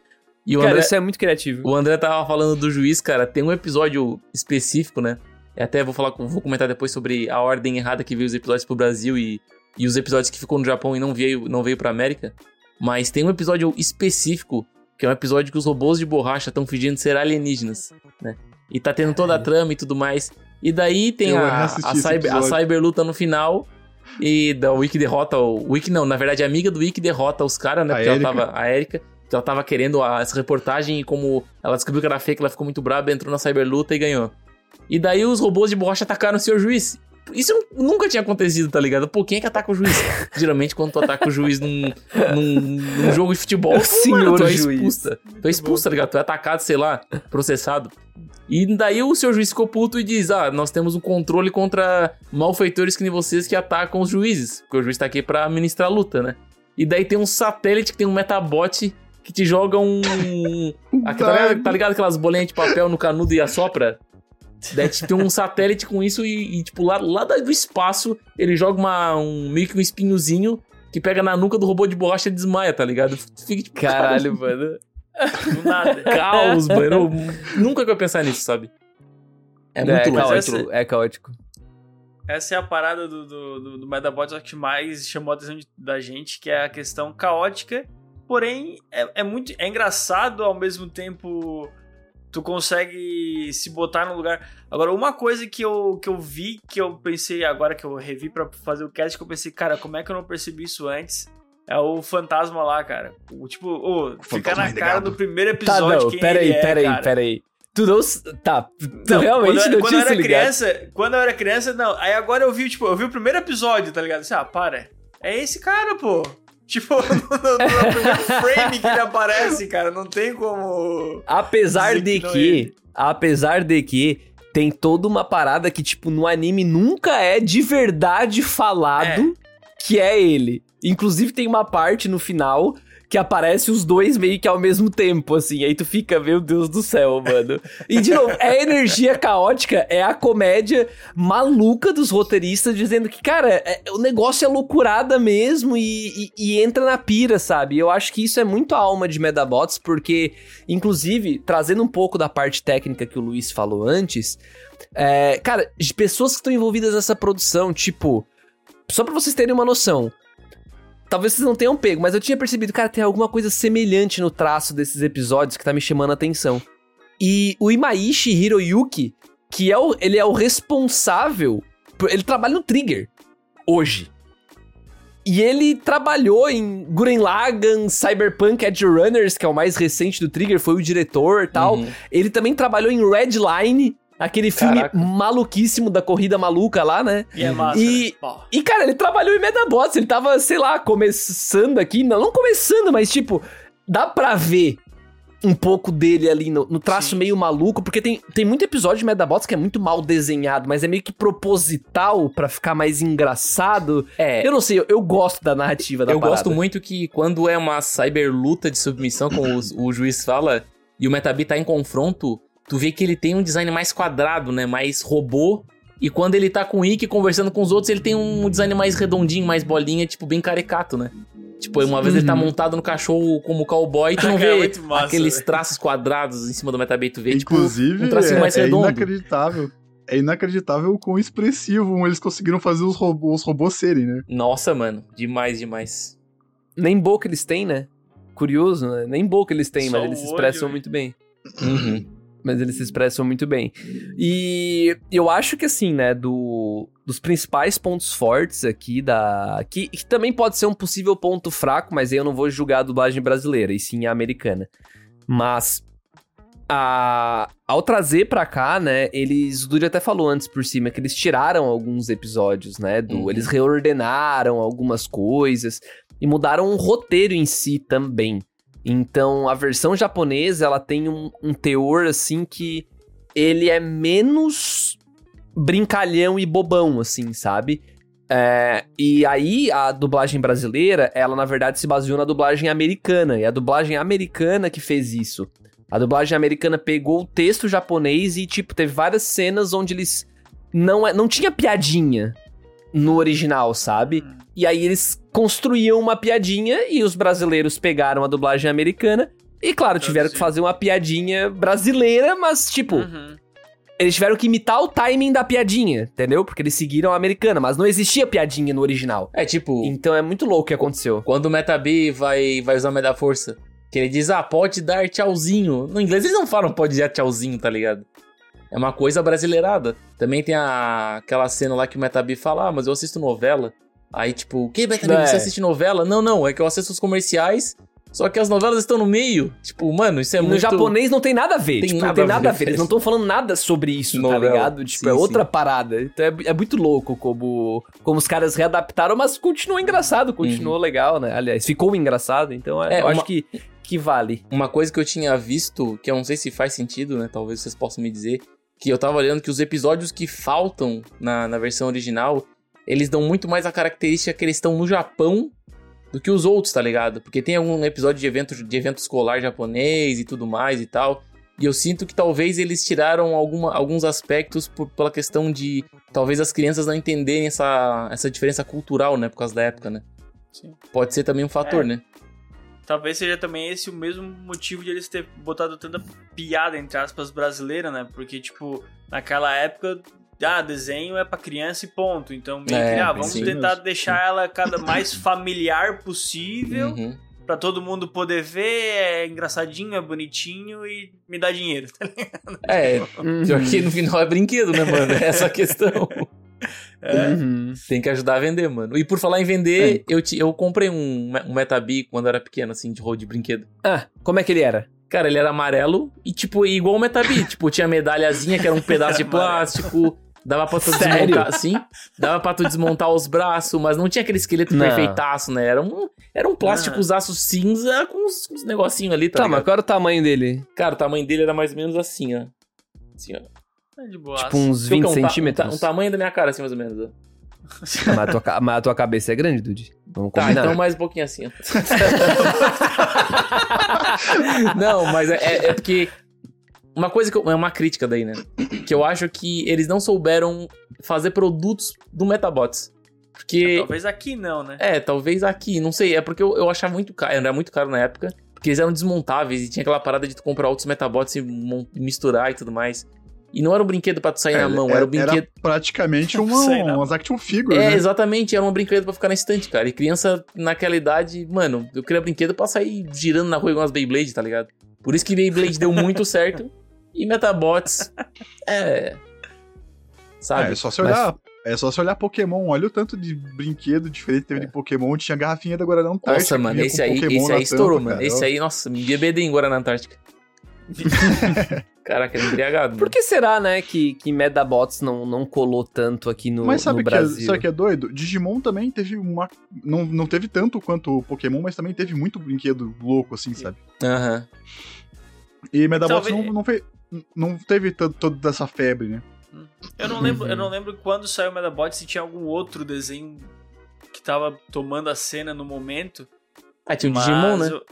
E o Cara, André, isso é muito criativo. o André tava falando do juiz, cara. Tem um episódio específico, né? Eu Até vou falar, vou comentar depois sobre a ordem errada que veio os episódios pro Brasil e, e os episódios que ficou no Japão e não veio, não veio pra América. Mas tem um episódio específico, que é um episódio que os robôs de borracha estão fingindo ser alienígenas, né? E tá tendo toda a trama e tudo mais. E daí tem Eu a, a, cyber, a episódio. cyberluta no final. E da Wiki derrota o. Wiki não, na verdade a amiga do Wiki derrota os caras, né? A Porque ela Erika. tava. A Erika. Ela tava querendo a- essa reportagem e como ela descobriu que era fake, ela ficou muito braba, entrou na cyberluta e ganhou. E daí os robôs de borracha atacaram o senhor juiz. Isso nunca tinha acontecido, tá ligado? Pô, quem é que ataca o juiz? [LAUGHS] Geralmente, quando tu ataca o juiz num, num, num jogo de futebol, tu, [LAUGHS] Senhor mano, tu é juiz. expulsa. Tu é expulso, tá ligado? Tu é atacado, sei lá, processado. E daí o seu juiz ficou puto e diz: Ah, nós temos um controle contra malfeitores que nem vocês que atacam os juízes. Porque o juiz tá aqui pra administrar a luta, né? E daí tem um satélite que tem um metabot que te joga um. Aqui, tá, ligado, tá ligado aquelas bolinhas de papel no canudo e assopra? Daí tem um satélite com isso e, e, tipo, lá, lá do espaço, ele joga uma, um, meio que um espinhozinho que pega na nuca do robô de borracha e desmaia, tá ligado? Fica tipo, Caralho, [LAUGHS] mano. Do nada. caos, mano. Eu nunca que eu ia pensar nisso, sabe? É muito é, louco. mas caótico, essa- é caótico. essa é a parada do, do, do, do Medabots que mais chamou a atenção de- da gente, que é a questão caótica, porém é, é muito é engraçado ao mesmo tempo tu consegue se botar no lugar. Agora, uma coisa que eu, que eu vi, que eu pensei agora que eu revi pra fazer o cast, que eu pensei, cara, como é que eu não percebi isso antes? É o fantasma lá, cara. O, tipo, ô, fica na cara do primeiro Tá, episódio não, quem peraí, é, peraí, peraí. Tu não. Tá, tu Não, realmente quando, eu- não quando tinha eu era ligado. criança, quando eu era criança, não. Aí agora eu vi, tipo, eu vi o primeiro episódio, tá ligado? Assim, ah, para. É esse cara, pô. Tipo, [LAUGHS] no, no- no primeiro frame que ele aparece, cara, não tem como. Apesar de que é apesar de que tem toda uma parada que tipo no anime nunca é de verdade falado que é ele. Inclusive tem uma parte no final que aparece os dois meio que ao mesmo tempo, assim. Aí tu fica, meu Deus do céu, mano. E de novo, é a energia caótica, é a comédia maluca dos roteiristas dizendo que, cara, é- o negócio é loucurada mesmo e, e- e entra na pira, sabe? Eu acho que isso é muito a alma de Medabots, porque, inclusive, trazendo um pouco da parte técnica que o Luiz falou antes, é, cara, de pessoas que estão envolvidas nessa produção, tipo, só pra vocês terem uma noção. Talvez vocês não tenham pego, mas eu tinha percebido, cara, tem alguma coisa semelhante no traço desses episódios que tá me chamando a atenção. E o Imaishi Hiroyuki, que é o, ele é o responsável, por- ele trabalha no Trigger hoje. E ele trabalhou em Guren Lagann, Cyberpunk Edge Runners, que é o mais recente do Trigger, foi o diretor e tal. Uhum. Ele também trabalhou em Redline, aquele filme Caraca. maluquíssimo da corrida maluca lá, né? E é massa. E- né? E, cara, ele trabalhou em Medabots, ele tava, sei lá, começando aqui. Não, não começando, mas, tipo, dá pra ver um pouco dele ali no, no traço Sim. meio maluco, porque tem, tem muito episódio de Medabots que é muito mal desenhado, mas é meio que proposital pra ficar mais engraçado. É, Eu não sei, eu, eu gosto da narrativa da eu parada. gosto muito que quando é uma cyber luta de submissão, como os- o, juiz fala, e o Metabi tá em confronto, tu vê que ele tem um design mais quadrado, né? Mais robô. E quando ele tá com o Ikki conversando com os outros, ele tem um design mais redondinho, mais bolinha, tipo, bem caricato, né? Tipo, uma vez ele tá Uhum. montado no cachorro como cowboy, tu não [LAUGHS] é vê muito massa, aqueles traços quadrados em cima do Metabi, tu vê, tipo, Inclusive, um tracinho é, mais é redondo. inacreditável. É inacreditável o quão expressivo eles conseguiram fazer os robôs, os robôs serem, né? Nossa, mano, demais, demais. Nem boca eles têm, né? Curioso, né? Nem boca eles têm, Só mas eles se olho expressam muito bem. Uhum. Mas eles se expressam muito bem. E eu acho que assim, né, do, dos principais pontos fortes aqui da. Que, que também pode ser um possível ponto fraco, mas aí eu não vou julgar a dublagem brasileira, e sim a americana. Mas. A, ao trazer pra cá, né, eles. O Dude até falou antes por cima que eles tiraram alguns episódios, né? Do, Uhum. Eles reordenaram algumas coisas e mudaram o roteiro em si também. Então, a versão japonesa, ela tem um, um teor, assim, que ele é menos brincalhão e bobão, assim, sabe? É, e aí, a dublagem brasileira, ela, na verdade, se baseou na dublagem americana. E a dublagem americana que fez isso. A dublagem americana pegou o texto japonês e, tipo, teve várias cenas onde eles... Não, é, não tinha piadinha no original, sabe? E aí eles construíam uma piadinha e os brasileiros pegaram a dublagem americana e, claro, tiveram que fazer uma piadinha brasileira, mas, tipo, Uhum. eles tiveram que imitar o timing da piadinha, entendeu? Porque eles seguiram a americana, mas não existia piadinha no original. É tipo, Então é muito louco o que aconteceu. Quando o Metabi vai, vai usar o Meda Força, que ele diz, ah, pode dar tchauzinho. No inglês eles não falam pode dar tchauzinho, tá ligado? É uma coisa brasileirada. Também tem a, aquela cena lá que o Metabi fala, ah, mas eu assisto novela. Aí, tipo, o que, Metabi, É. você assiste novela? Não, não, é que eu assisto os comerciais, só que as novelas estão no meio. Tipo, mano, isso é no muito... japonês não tem nada a ver. Tem tipo, nada não tem nada a ver. Eles não estão falando nada sobre isso, tá Novela. ligado? Tipo, Sim, é outra sim. parada. Então é, é muito louco como, como os caras readaptaram, mas continuou engraçado, continuou legal, né? Aliás, ficou engraçado, então é, É, eu acho uma- que, que vale. Uma coisa que eu tinha visto, que eu não sei se faz sentido, né? Talvez vocês possam me dizer. Que eu tava olhando que os episódios que faltam na, na versão original, eles dão muito mais a característica que eles estão no Japão do que os outros, tá ligado? Porque tem algum episódio de evento, de evento escolar japonês e tudo mais e tal. E eu sinto que talvez eles tiraram alguma, alguns aspectos por, pela questão de talvez as crianças não entenderem essa, essa diferença cultural, né? Por causa da época, né? Sim. Pode ser também um fator, É. né? Talvez seja também esse o mesmo motivo de eles ter botado tanta piada, entre aspas, brasileira, né? Porque, tipo, naquela época, ah, desenho é pra criança e ponto. Então, meio É, que, ah, vamos sim. tentar deixar ela cada mais [LAUGHS] familiar possível Uhum. pra todo mundo poder ver, é engraçadinho, é bonitinho e me dá dinheiro. tá [LAUGHS] É, Uhum. pior que no final é brinquedo, né, mano? É essa a questão. [LAUGHS] Uhum. Tem que ajudar a vender, mano. E por falar em vender, eu, ti- eu comprei um, um Metabi quando eu era pequeno, assim, de rolo de brinquedo. Ah, como é que ele era? Cara, ele era amarelo e, tipo, igual o Metabi. [LAUGHS] tipo, tinha medalhazinha que era um pedaço de plástico. Dava pra tu Sério? desmontar, sim. Dava pra tu desmontar os braços, mas não tinha aquele esqueleto Não. perfeitaço, né? Era um, era um plástico aço cinza com uns, uns negocinhos ali, tá, Tá, mas ligado? qual era o tamanho dele? Cara, o tamanho dele era mais ou menos assim, ó. Assim, ó. É de boa. Tipo uns Fica 20 um ta- centímetros? Um, ta- um tamanho da minha cara, assim, mais ou menos. ó. Ah, mas, a tua, mas a tua cabeça é grande, Dude. Vamos Tá, combinar. então mais um pouquinho assim. [LAUGHS] não, mas é, é- é porque. Uma coisa que eu, é uma crítica daí, né? Que eu acho que eles não souberam fazer produtos do Metabots. Porque. Talvez aqui não, né? É, talvez aqui, não sei. É porque eu, eu achava muito caro, era muito caro na época. Porque eles eram desmontáveis e tinha aquela parada de tu comprar outros Metabots e misturar e tudo mais. E não era um brinquedo pra tu sair na mão, era, um brinquedo. Era praticamente [LAUGHS] uma, umas action figures, É, né? exatamente, era um brinquedo pra ficar na estante, cara. E criança naquela idade, mano, eu queria brinquedo pra sair girando na rua igual umas Beyblade, tá ligado? Por isso que Beyblade deu muito certo. [LAUGHS] E Metabots, é. Sabe? É, é só se Mas- olhar. É só se olhar Pokémon. Olha o tanto de brinquedo diferente que teve de Pokémon. Tinha garrafinha da Guaraná Antártica. Nossa, mano, esse aí, Pokémon esse aí estourou, tampa, mano. cara. Esse aí, nossa, me embebedei em Guaraná Antártica. [LAUGHS] Caraca, era embriagado. Por que será, né, que, que Medabots não, não colou tanto aqui no, Mas sabe no o que, é, Brasil? sabe que é doido? Digimon também teve uma. Não, não teve tanto quanto o Pokémon, mas também teve muito brinquedo louco, assim, sabe? Aham. E Medabots Talvez- não, não, fez, não teve toda essa febre, né? Eu não lembro, Uhum. eu não lembro quando saiu o Medabot se tinha algum outro desenho que tava tomando a cena no momento. Ah, tinha o Digimon, né? eu-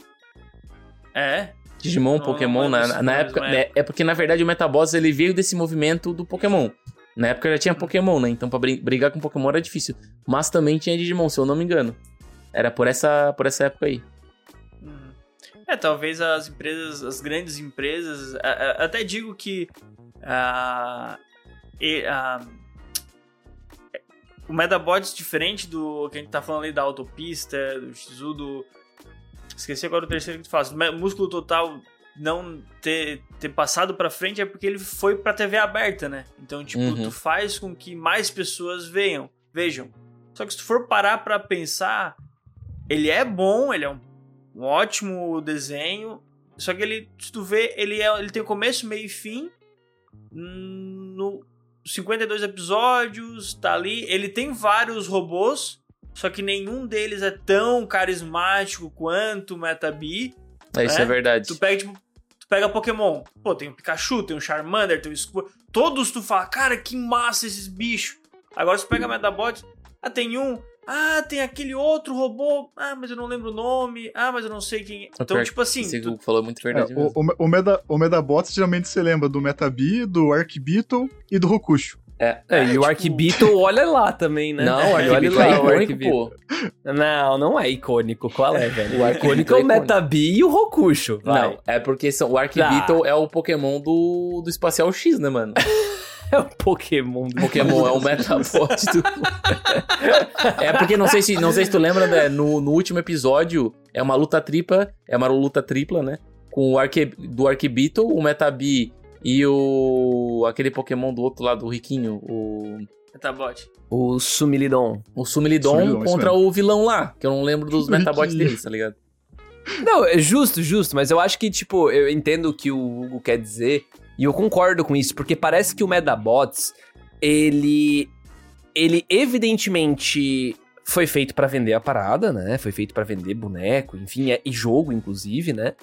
É? Digimon, Não, Pokémon, não na, lembro na, na foi época. mesmo, né, é. É porque, na verdade, o Metabots ele veio desse movimento do Pokémon. Na época já tinha Pokémon, né? Então pra brigar com Pokémon era difícil. Mas também tinha Digimon, se eu não me engano. Era por essa, por essa época aí. Uhum. É, talvez as empresas, as grandes empresas, até digo que ah, e- ah, o Medabots, diferente do que a gente tá falando ali da autopista, do Shizu, do. Esqueci agora o terceiro que tu faz. Músculo Total não ter, ter passado pra frente é porque ele foi pra TV aberta, né? Então, tipo, Uhum. tu faz com que mais pessoas vejam. vejam. Só que se tu for parar pra pensar, ele é bom, ele é um um ótimo desenho. Só que ele, se tu vê, ele, é, ele tem começo, meio e fim. No 52 episódios, tá ali. Ele tem vários robôs, só que nenhum deles é tão carismático quanto o Metabi. É, isso É? é verdade. Tu pega, tipo, tu pega Pokémon. Pô, tem o Pikachu, tem o Charmander, tem o Squirtle. Todos tu fala, cara, que massa esses bichos. Agora tu pega Medabot, ah, tem um. Ah, tem aquele outro robô. Ah, mas eu não lembro o nome. Ah, mas eu não sei quem é. Então, pior tipo assim, que tu- o falou é muito verdade. É, mesmo. o, o, o, Meda, o Medabots geralmente você lembra do Metabi, do Arcbeetle e do Rokusho. É, É, e tipo- o Arquibeetle, olha lá também, né? Não, o olha Arquibito lá é o icônico, pô. Não, não é icônico. Qual é, velho? O icônico é é o. Metabi e o Rokusho. Vai. Não, é porque são, o Arquibeetle é o Pokémon do, do Espacial X, né, mano? [LAUGHS] É o Pokémon. do- Pokémon é o Metabot do... [LAUGHS] é porque não sei se, não sei se tu lembra, né, no, no último episódio é uma luta tripla, é uma luta tripla, né? Com o Arque, do Arquibeetle, o Metabi e o aquele Pokémon do outro lado, o riquinho, o Metabot. O Sumilidon. o Sumilidon contra o vilão lá, que eu não lembro dos [LAUGHS] Metabots deles, tá ligado? Não, é justo, justo, mas eu acho que, tipo, eu entendo o que o Hugo quer dizer, e eu concordo com isso, porque parece que o Medabots, ele. Ele evidentemente foi feito pra vender a parada, né? Foi feito pra vender boneco, enfim, é- e jogo, inclusive, né?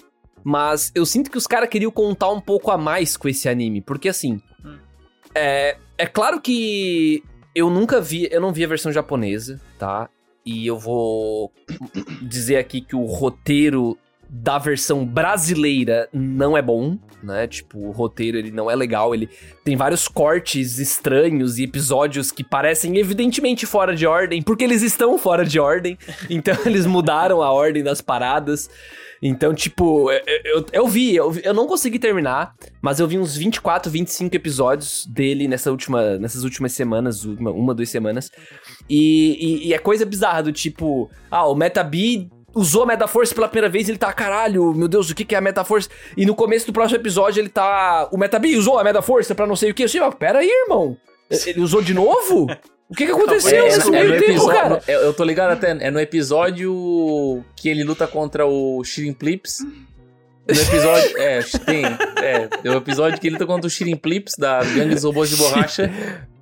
Mas eu sinto que os caras queriam contar um pouco a mais com esse anime, porque assim. Hum. É, é claro que eu nunca vi, eu não vi a versão japonesa, tá? E eu vou dizer aqui que o roteiro da versão brasileira não é bom, né? Tipo, o roteiro ele não é legal, ele tem vários cortes estranhos e episódios que parecem evidentemente fora de ordem, porque eles estão fora de ordem. [LAUGHS] Então eles mudaram a ordem das paradas. Então, tipo, eu, eu, eu vi, eu, eu não consegui terminar, mas eu vi uns 24, 25 episódios dele nessa última, nessas últimas semanas, uma, uma duas semanas. E, e, e é coisa bizarra do tipo, ah, o Metabi usou a Metaforce pela primeira vez, ele tá, caralho, meu Deus, o que, que é a Metaforce? E no começo do próximo episódio ele tá, o Metabi usou a Metaforce pra não sei o que. Eu sei, pera aí, irmão. Ele usou de novo? O que, que aconteceu É, nesse é meio no tempo, episódio, cara? eu, eu tô ligado até, é no episódio que ele luta contra o Shirin Plips. No episódio, é, tem, é, é o episódio que ele luta contra o Shirin Plips da Gangue dos Robôs de Borracha.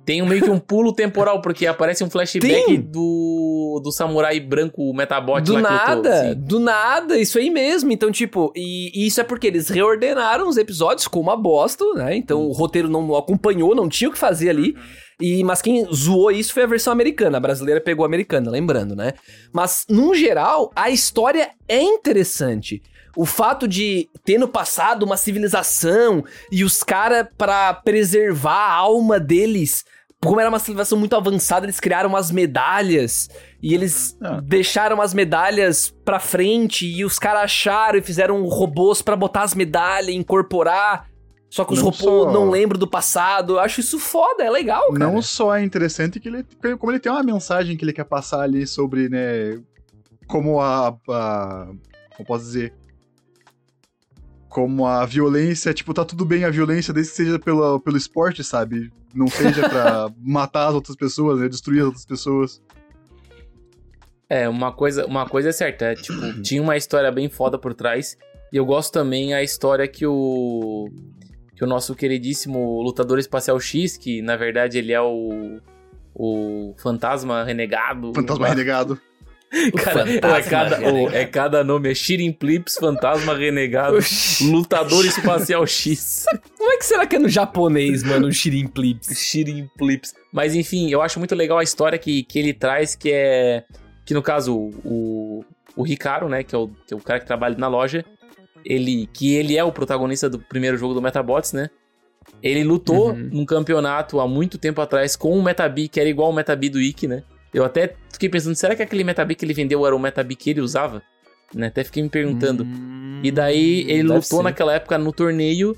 Tem um, meio que um pulo temporal, porque aparece um flashback Tem. do, do samurai branco Metabot Do nada, assim. do nada, isso aí mesmo. Então, tipo, e, e isso é porque eles reordenaram os episódios com uma bosta, né? Então o roteiro não acompanhou, não tinha o que fazer ali. E, mas quem zoou isso foi a versão americana. A brasileira pegou a americana, lembrando, né? Mas, num geral, a história é interessante. O fato de ter no passado uma civilização e os caras, pra preservar a alma deles, como era uma civilização muito avançada, eles criaram umas medalhas e eles Ah. deixaram as medalhas pra frente e os caras acharam e fizeram robôs pra botar as medalhas e incorporar. Só que os robôs só- não lembram do passado. Eu acho isso foda, é legal, cara. Não só é interessante que ele, como ele tem uma mensagem que ele quer passar ali sobre, né, como a, a como posso dizer, como a violência, tipo, tá tudo bem a violência desde que seja pela, pelo esporte, sabe? Não seja pra [LAUGHS] matar as outras pessoas, né, destruir as outras pessoas. É, uma coisa, uma coisa é certa, é, tipo, tinha uma história bem foda por trás. E eu gosto também a história que o que o nosso queridíssimo lutador espacial X, que na verdade ele é o o fantasma renegado. Fantasma [LAUGHS] renegado. [LAUGHS] Cara, é, cada, renegado. o- é cada nome, é Shirin Plips, fantasma renegado, lutador espacial X. Como é que será que é no japonês, mano, o Shirin Plips? Shirin Plips. Mas enfim, eu acho muito legal a história que, que ele traz, que é. Que no caso, o, o Ricardo, né? Que é, o, que é o cara que trabalha na loja. Ele. Que ele é o protagonista do primeiro jogo do Metabots, né? Ele lutou Uhum. num campeonato há muito tempo atrás com um Metabi que era igual ao Metabi do Ikki, né? Eu até fiquei pensando, será que aquele Metabi que ele vendeu era o Metabi que ele usava? Né? Até fiquei me perguntando. Hum, E daí ele lutou ser. naquela época no torneio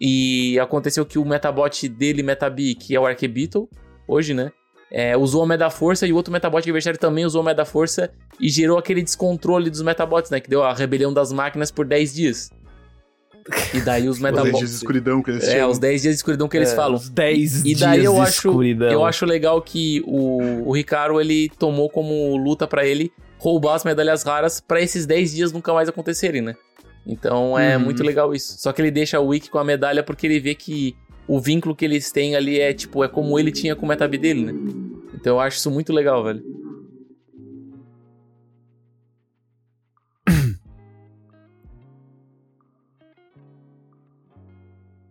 e aconteceu que o Metabot dele, Metabi, que é o Arquebeetle, hoje, né? é, usou a Medaforça e o outro Metabot adversário também usou a Medaforça e gerou aquele descontrole dos Metabots, né? Que deu a rebelião das máquinas por 10 dias. E daí os Os dias de escuridão que eles É, os 10 dias de escuridão que eles É, falam. os 10 E daí dias eu de acho, escuridão. eu acho legal que o, o Ricardo ele tomou como luta pra ele roubar as medalhas raras pra esses 10 dias nunca mais acontecerem, né? Então é Uhum. muito legal isso. Só que ele deixa o Wiki com a medalha porque ele vê que o vínculo que eles têm ali é tipo, é como ele tinha com o Metabi dele, né? Então eu acho isso muito legal, velho.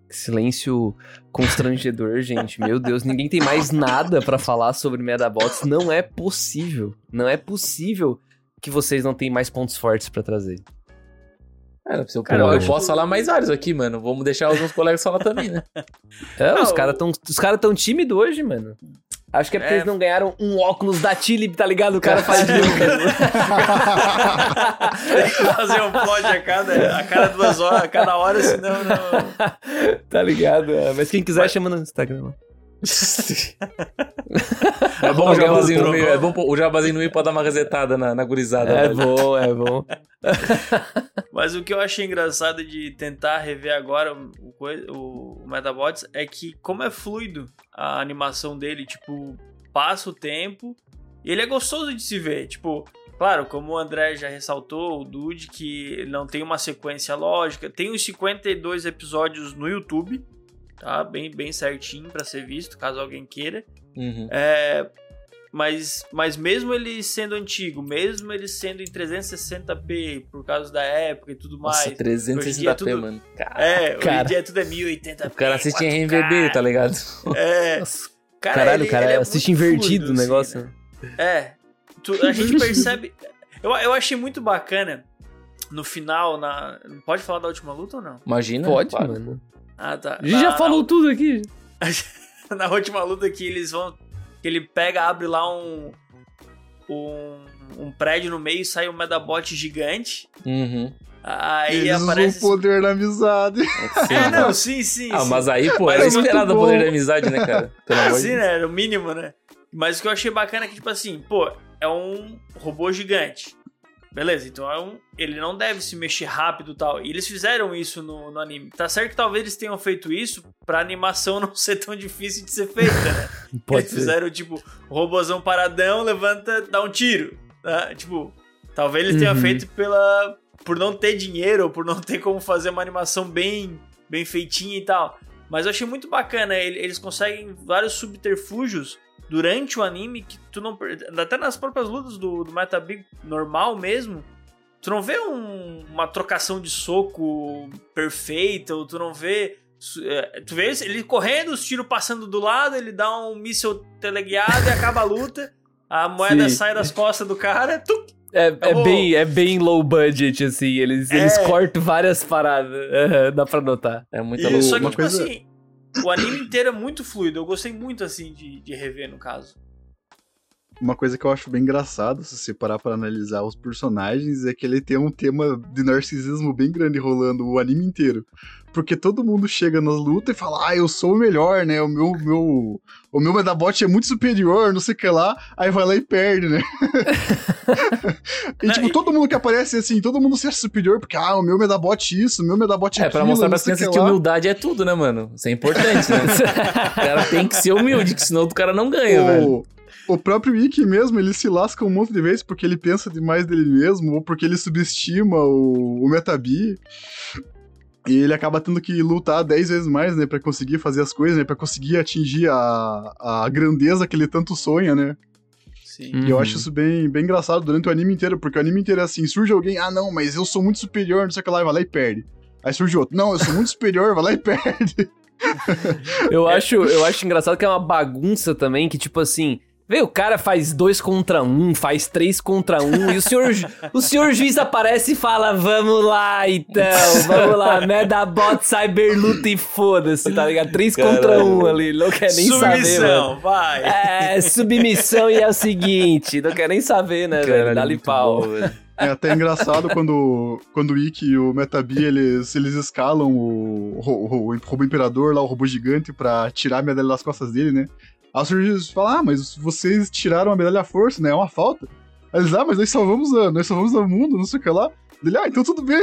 Silêncio constrangedor, [LAUGHS] gente. Meu Deus, ninguém tem mais nada pra falar sobre Medabots. Não é possível. Não é possível que vocês não tenham mais pontos fortes pra trazer. Cara, eu, Cara, eu, posso falar mais vários aqui, mano. Vamos deixar os meus colegas falar também, né? É, Não, os caras tão, os cara tão tímidos hoje, mano. Acho que é porque É. eles não ganharam um óculos da Tilly, tá ligado? O cara faz [LAUGHS] Tem que fazer um plot a cada, a cada duas horas, a cada hora, senão não. [LAUGHS] Tá ligado? É, Mas quem quiser, chama no Instagram. É bom o jabazinho no meio. É bom o jabazinho no meio pra dar uma resetada na, na gurizada. É velho. bom, é bom. [LAUGHS] Mas o que eu achei engraçado de tentar rever agora o, o, o Metabots é que, como é fluido a animação dele, tipo, passa o tempo e ele é gostoso de se ver. Tipo, claro, como o André já ressaltou, o Dude, que não tem uma sequência lógica. Tem os 52 episódios no YouTube, tá? Bem, bem certinho pra ser visto, caso alguém queira. Uhum. É, mas, mas mesmo ele sendo antigo, mesmo ele sendo em 360p por causa da época e tudo Nossa, mais. Hoje em dia 360p, é tudo- mano. Cara, É, hoje Cara. em dia tudo é 1080p. o cara assiste em 4K. RMVB, tá ligado? É. [LAUGHS] Cara, Caralho, ele- cara, ele é assiste muito invertido fluido, o assim, negócio. né? É. Tu- a gente percebe. [LAUGHS] Eu, eu achei muito bacana no final, na. Pode falar da última luta ou não? Imagina. Pode, claro. mano. Ah, tá. A gente já Na- falou tudo aqui. Na, [LAUGHS] na última luta que eles vão. Que ele pega, abre lá um. Um, um prédio no meio e sai um Medabot gigante. Uhum. Aí Eles usam aparece. o poder da amizade. [LAUGHS] Sim. É, não, sim, sim. Ah, sim. mas aí, pô, Mas era é muito esperado o poder da amizade, né, cara? [LAUGHS] Pelo amor de Sim, Deus. né? Era o mínimo, né? Mas o que eu achei bacana é que, tipo assim, pô, é um robô gigante. Beleza, então é um, ele não deve se mexer rápido e tal. E eles fizeram isso no, no anime. Tá certo que talvez eles tenham feito isso pra animação [LAUGHS] não ser tão difícil de ser feita, né? [LAUGHS] Pode eles ser. fizeram, tipo, o robôzão paradão, levanta, dá um tiro. Né? Tipo, talvez eles tenham Uhum. feito pela. por não ter dinheiro, ou por não ter como fazer uma animação bem, bem feitinha e tal. Mas eu achei muito bacana, ele- eles conseguem vários subterfúgios durante o anime que tu não. Até nas próprias lutas do, do Meta Big normal mesmo. Tu não vê um- uma trocação de soco perfeita, ou tu não vê. é, Tu vê ele correndo, os tiros passando do lado, ele dá um míssil teleguiado e acaba a luta. A moeda Sim. sai das costas do cara, tuc, É, é bem, é bem low budget, assim. Eles, eles É. cortam várias paradas. Aham, dá pra notar. É muita E, loucura. só que, uma tipo coisa- assim, o anime inteiro é muito fluido. Eu gostei muito, assim, de, de rever, no caso. Uma coisa que eu acho bem engraçado, se você parar pra analisar os personagens, é que ele tem um tema de narcisismo bem grande rolando o anime inteiro. Porque todo mundo chega nas lutas e fala, ah, eu sou o melhor, né? O meu, meu, o meu Medabot é muito superior, não sei o que lá. Aí vai lá e perde, né? [LAUGHS] e Não, tipo, e- todo mundo que aparece assim, todo mundo se acha superior, porque, ah, o meu Medabot isso, o meu Medabot É, aquilo, pra mostrar não pras sei o crianças que que humildade é tudo, né, mano? Isso é importante, né? [LAUGHS] o cara tem que ser humilde, que senão o cara não ganha, velho. O, próprio Ikki mesmo, ele se lasca um monte de vezes porque ele pensa demais dele mesmo, ou porque ele subestima o, o Metabi. E ele acaba tendo que lutar 10 vezes mais, né, pra conseguir fazer as coisas, né, pra conseguir atingir a, a grandeza que ele tanto sonha, né. Sim. E eu Uhum. acho isso bem, bem engraçado durante o anime inteiro, porque o anime inteiro é assim, surge alguém, ah não, mas eu sou muito superior, não sei o que lá, e vai lá e perde. Aí surge outro, não, eu sou muito superior, vai lá e [LAUGHS] perde. Eu, acho, eu acho engraçado que é uma bagunça também, que tipo assim. Vê, o cara faz dois contra um, faz três contra um, e o senhor, o senhor juiz aparece e fala: Vamos lá, então, vamos lá, Medabot Cyberluta e foda-se, tá ligado? Três contra um ali, não quer nem saber, mano. Submissão, vai. É, submissão e é o seguinte, não quer nem saber, né, velho? Dá-lhe pau. bom, velho. É até engraçado quando, quando o Ikki e o Metabi, eles, eles escalam o, o, o robô imperador lá, o robô gigante, pra tirar a medalha das costas dele, né? Aí o Sr. Jesus fala, ah, mas vocês tiraram a medalha à força, né? É uma falta. Aí eles, ah, mas nós salvamos, a, nós salvamos o mundo, não sei o que lá. Ele, ah, então tudo bem.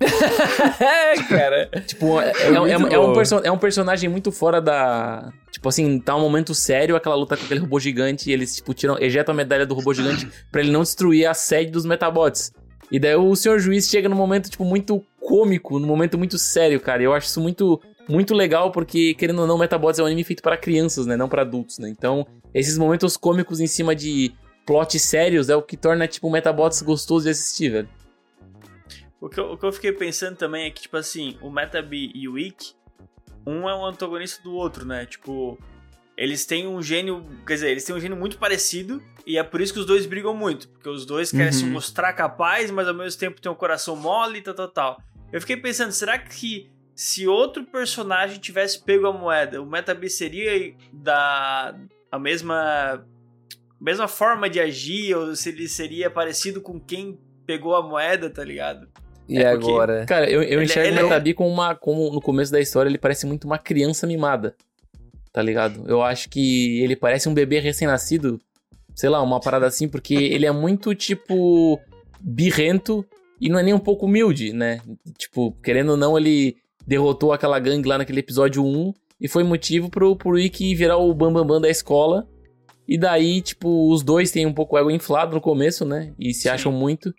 é, [LAUGHS] [LAUGHS] cara. Tipo, é, é- é- é um bom. perso- é um personagem muito fora da. Tipo assim, tá um momento sério aquela luta com aquele robô gigante e eles, tipo, tiram, ejetam a medalha do robô gigante pra ele não destruir a sede dos Metabots. E daí o senhor juiz chega num momento, tipo, muito cômico, num momento muito sério, cara. E eu acho isso muito, muito legal, porque, querendo ou não, Metabots é um anime feito para crianças, né? Não pra adultos, né? Então, esses momentos cômicos em cima de plots sérios é o que torna, tipo, o Metabots gostoso de assistir, velho. O que, eu, o que eu fiquei pensando também é que, tipo assim, o Metabi e o Ikki, um é um antagonista do outro, né? Tipo, eles têm um gênio. Quer dizer, eles têm um gênio muito parecido e é por isso que os dois brigam muito. Porque os dois querem se Uhum. mostrar capaz, mas ao mesmo tempo tem um coração mole e tal, tal, tal. Eu fiquei pensando, será que se outro personagem tivesse pego a moeda, o Metabi seria da a mesma mesma forma de agir ou se ele seria parecido com quem pegou a moeda, tá ligado? E É porque- agora? Cara, eu, eu Ele- enxergo ele o é- Metabi como uma. Como no começo da história, ele parece muito uma criança mimada. Tá ligado? Eu acho que ele parece um bebê recém-nascido. Sei lá, uma parada assim, porque [LAUGHS] ele é muito, tipo, birrento e não é nem um pouco humilde, né? Tipo, querendo ou não, ele derrotou aquela gangue lá naquele episódio 1 e foi motivo pro, pro Ikki virar o bambambam bam, bam da escola. E daí, tipo, os dois têm um pouco o ego inflado no começo, né? E se Sim. acham muito.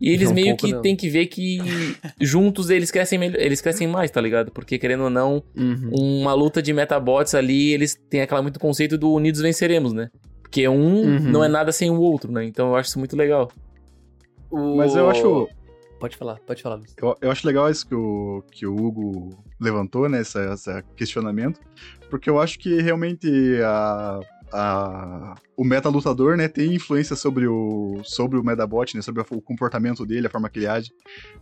E eles Um meio pouco que não. têm que ver que [LAUGHS] juntos eles crescem melhor, eles crescem mais, tá ligado? Porque querendo ou não, Uhum. uma luta de metabots ali, eles têm aquela muito conceito do unidos venceremos, né? Porque um Uhum. não é nada sem o outro, né? Então eu acho isso muito legal. Mas eu acho, Pode falar, pode falar, eu, eu acho legal isso que o, que o Hugo levantou, né, esse, esse questionamento, porque eu acho que realmente a, a, o meta lutador, né, tem influência sobre o, sobre o Medabot, né, sobre o comportamento dele, a forma que ele age.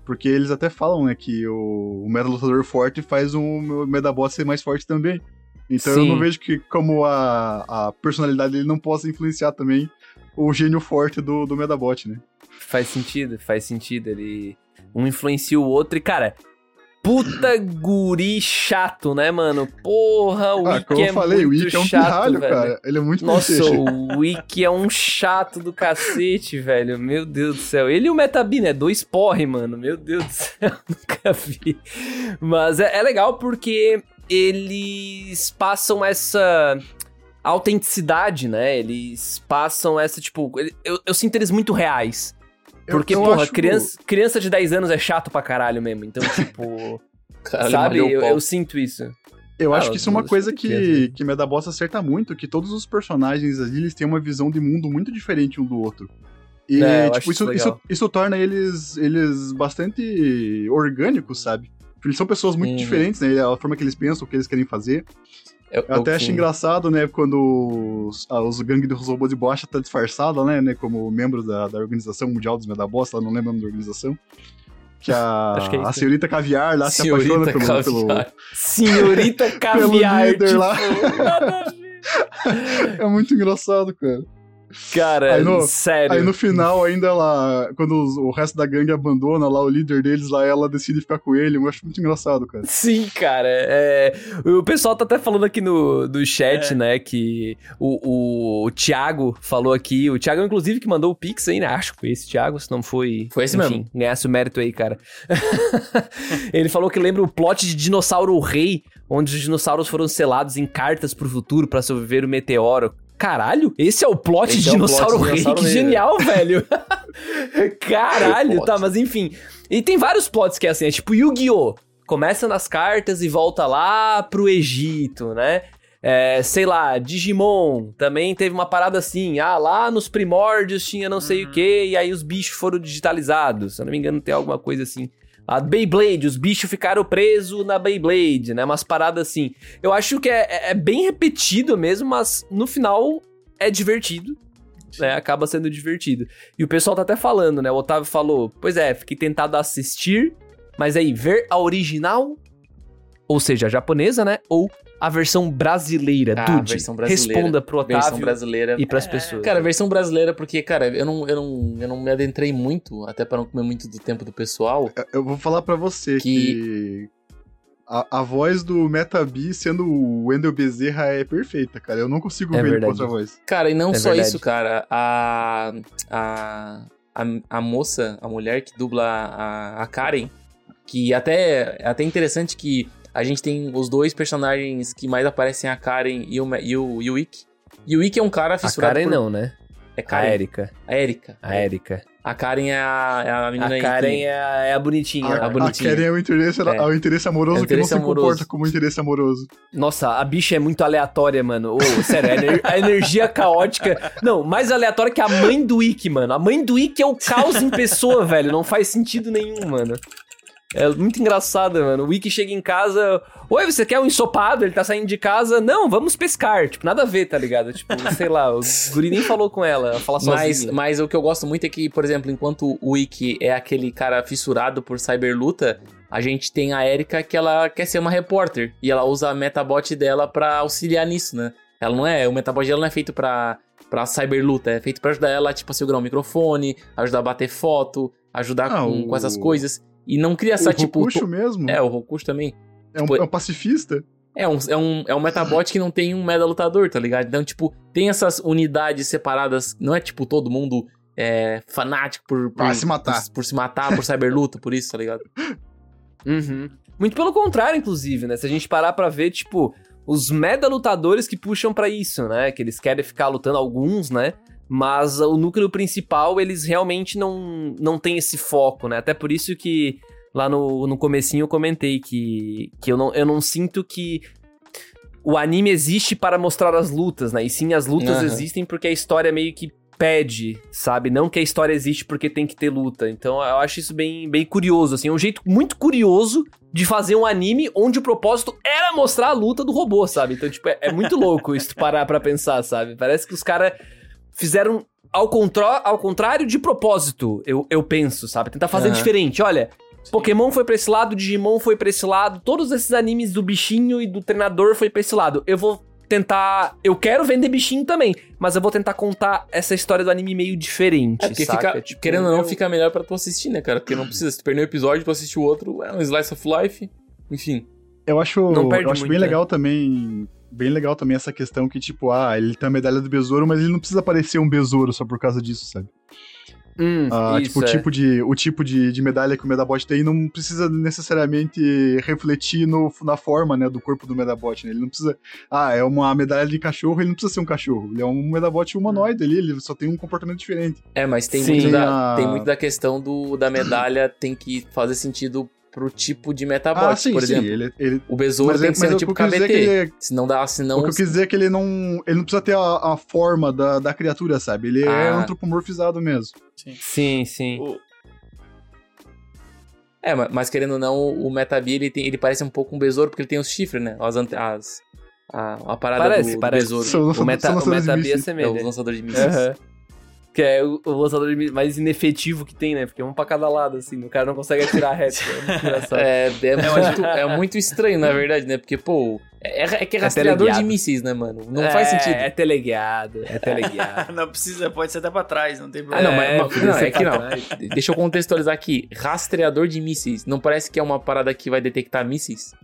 Porque eles até falam, né, que o, o meta lutador forte faz o Medabot ser mais forte também. Então Sim. eu não vejo que como a, a personalidade dele não possa influenciar também o gênio forte do, do Medabot, né? Faz sentido, faz sentido. Ele um influencia o outro e, cara, puta guri chato, né, mano? Porra, o ah, Wiki como eu é falei, muito o Wiki é um chato, pirralho, velho. cara. Ele é muito Nossa, o Wiki é um chato do cacete, velho. Meu Deus do céu. Ele e o Metabin, né? Dois porre, mano. Meu Deus do céu, [LAUGHS] nunca vi. Mas é, é legal porque eles passam essa autenticidade, né? Eles passam essa, tipo. Eu, eu sinto eles muito reais. Eu- Porque, eu porra, acho- criança, criança de 10 anos é chato pra caralho mesmo. Então, tipo. [LAUGHS] Caralho, sabe? Eu, eu sinto isso. Eu Ah, acho que isso é uma eu coisa que é, que, que Medaboss acerta muito, que todos os personagens ali, eles têm uma visão de mundo muito diferente um do outro. E, É, eu tipo, isso isso, isso, isso torna eles, eles bastante orgânicos, sabe? Eles são pessoas muito Uhum. diferentes, né? A forma que eles pensam, o que eles querem fazer. Eu, Eu até acho engraçado, né, quando os, ah, os gangues dos robôs de bocha tá disfarçada, né, né, como membro da, da Organização Mundial dos Medaboss, lá não lembro o nome da organização. Que a, [LAUGHS] que é a senhorita Caviar lá se Senhorita apaixona pelo, pelo, Caviar. Senhorita [LAUGHS] Caviar, líder tipo, lá. [LAUGHS] É muito engraçado, cara. Cara, Aí no- sério. Aí no final, ainda ela. Quando os- o resto da gangue abandona lá o líder deles, lá ela decide ficar com ele. Eu acho muito engraçado, cara. Sim, cara. é, O pessoal tá até falando aqui no, no chat, É. né, que o, o, o Thiago falou aqui. O Thiago, inclusive, que mandou o Pix aí, né? Acho que foi esse Thiago, se não foi. Foi esse Enfim, mesmo. ganhasse o mérito aí, cara. [LAUGHS] Ele falou que lembra o plot de Dinossauro Rei, onde os dinossauros foram selados em cartas pro futuro pra sobreviver o meteoro. Caralho, esse é o plot Esse de é plot Dinossauro de Rei, Dinossauro que genial, velho. [LAUGHS] Caralho, plot. tá, mas enfim. E tem vários plots que é assim, é tipo Yu-Gi-Oh! Começa nas cartas e volta lá pro Egito, né? É, sei lá, Digimon também teve uma parada assim. Ah, lá nos primórdios tinha não sei o que, e aí os bichos foram digitalizados. Se eu não me engano, tem alguma coisa assim. A Beyblade, os bichos ficaram presos na Beyblade, né? Umas paradas assim. Eu acho que é, é- é bem repetido mesmo, mas no final é divertido. Né, acaba sendo divertido. E o pessoal tá até falando, né? O Otávio falou: Pois é, fiquei tentado a assistir, mas aí, ver a original, ou seja, a japonesa, né? Ou a versão brasileira, Ah, Dude. versão brasileira. Responda pro Versão Otávio brasileira. e pras pessoas. Cara, versão brasileira, porque, cara, eu não, eu, não, eu não me adentrei muito, até pra não comer muito do tempo do pessoal. Eu- vou falar pra você que. Que- A, a voz do Metabi sendo o Wendel Bezerra é perfeita, cara. Eu não consigo É ver ele com verdade. outra voz. Cara, e não É só verdade. isso, cara. A, a, a, a moça, a mulher que dubla a, a Karen, que até é até interessante que a gente tem os dois personagens que mais aparecem, a Karen e o, e o, e o Ikki. E o Ikki é um cara a fissurado Karen por... não, né? É A Karen. Erika. A Erika. A Erika. A Karen é a, é a menina A aí Karen que- é a, é a bonitinha. A, a a bonitinha. Karen é o interesse, É. é o interesse amoroso É o que não interesse se amoroso. comporta como interesse amoroso. Nossa, a bicha é muito aleatória, mano. Ô, sério, a, ener- a energia caótica. Não, mais aleatória que a mãe do Ikki, mano. A mãe do Ikki é o caos em pessoa, velho. Não faz sentido nenhum, mano. É muito engraçada, mano. O Ikki chega em casa. Oi, você quer um ensopado? Ele tá saindo de casa. Não, vamos pescar. Tipo, nada a ver, tá ligado? Tipo, [LAUGHS] sei lá, o guri nem falou com ela. Ela fala Mas, sozinha. mas o que eu gosto muito é que, por exemplo, enquanto o Ikki é aquele cara fissurado por cyberluta, a gente tem a Erika que ela quer ser uma repórter. E ela usa a metabot dela pra auxiliar nisso, né? Ela não é. O metabot dela não é feito pra, pra cyberluta, é feito pra ajudar ela, tipo, a segurar um microfone, ajudar a bater foto, ajudar Ah, com, o- com essas coisas. E não cria essa, o tipo. Rokusho to- mesmo É, o Rokusho também. é, um, tipo, é um pacifista. É um, é, um, é um metabot que não tem um meta lutador, tá ligado? Então, tipo, tem essas unidades separadas. Não é, tipo, todo mundo é, fanático por, por, Vai se matar. Por, por se matar, por cyberluta, por isso, tá ligado? [LAUGHS] Uhum. Muito pelo contrário, inclusive, né? Se a gente parar pra ver, tipo, os mega lutadores que puxam pra isso, né? Que eles querem ficar lutando alguns, né? Mas o núcleo principal, eles realmente não, não tem esse foco, né? Até por isso que lá no, no comecinho eu comentei que, que eu, não, eu não sinto que o anime existe para mostrar as lutas, né? E sim, as lutas Aham. existem porque a história meio que pede, sabe? Não que a história existe porque tem que ter luta. Então eu acho isso bem, bem curioso, assim. É um jeito muito curioso de fazer um anime onde o propósito era mostrar a luta do robô, sabe? Então, tipo, é, é muito louco isso parar pra pensar, sabe? Parece que os caras fizeram ao, contró- ao contrário de propósito, eu, eu penso, sabe? Tentar fazer Aham. diferente. Olha, Pokémon foi pra esse lado, Digimon foi pra esse lado, todos esses animes do bichinho e do treinador foi pra esse lado. Eu vou tentar. Eu quero vender bichinho também, mas eu vou tentar contar essa história do anime meio diferente. É porque saca? fica, Tipo, querendo ou não, eu- fica melhor pra tu assistir, né, cara? Porque não precisa, se tu perder um episódio, tu assistir o outro, é um slice of life, enfim. Eu acho, eu acho muito, bem né? legal também. Bem legal também essa questão que, tipo, ah, ele tem a medalha do besouro, mas ele não precisa parecer um besouro só por causa disso, sabe? Hum, Ah, isso, tipo, o é. tipo, de, o tipo de, de medalha que o Medabot tem não precisa necessariamente refletir no, na forma, né, do corpo do Medabot, né? Ele não precisa... Ah, é uma medalha de cachorro, ele não precisa ser um cachorro. Ele é um Medabot humanoide ali, ele só tem um comportamento diferente. É, mas tem, Sim. muito, Tem da, a- tem muito da questão do, da medalha tem que fazer sentido pro tipo de Metabot, ah, sim, por sim, exemplo. ele... ele O besouro mas tem é- que ser do o tipo é KBT. que ele é- Se não dá, se não... O que eu quis dizer é que ele não. Ele não precisa ter a, a forma da, da criatura, sabe? Ele é Ah. antropomorfizado mesmo. Sim, sim. O- É, ma- mas querendo ou não, o Metabi, ele, tem, ele parece um pouco um besouro, porque ele tem os chifres, né? As, as, a, a parada Parece, do, do parece. besouro. São O, meta, o Metabi mísseis. É, assemelha. os lançadores de mísseis. Aham. Que é o, o lançador de- mais inefetivo que tem, né? Porque é um pra cada lado, assim. O cara não consegue atirar reto. É. [LAUGHS] É, é, muito, é muito estranho, na verdade, né? Porque, pô, é, é que é É rastreador de teleguiado. mísseis, né, mano? Não faz É, sentido. É teleguiado, é teleguiado. [LAUGHS] não precisa, pode ser até pra trás, não tem Ah, problema. não, mas, É, mas- não, é que não. trás. Deixa eu contextualizar aqui. Rastreador de mísseis. Não parece que é uma parada que vai detectar mísseis?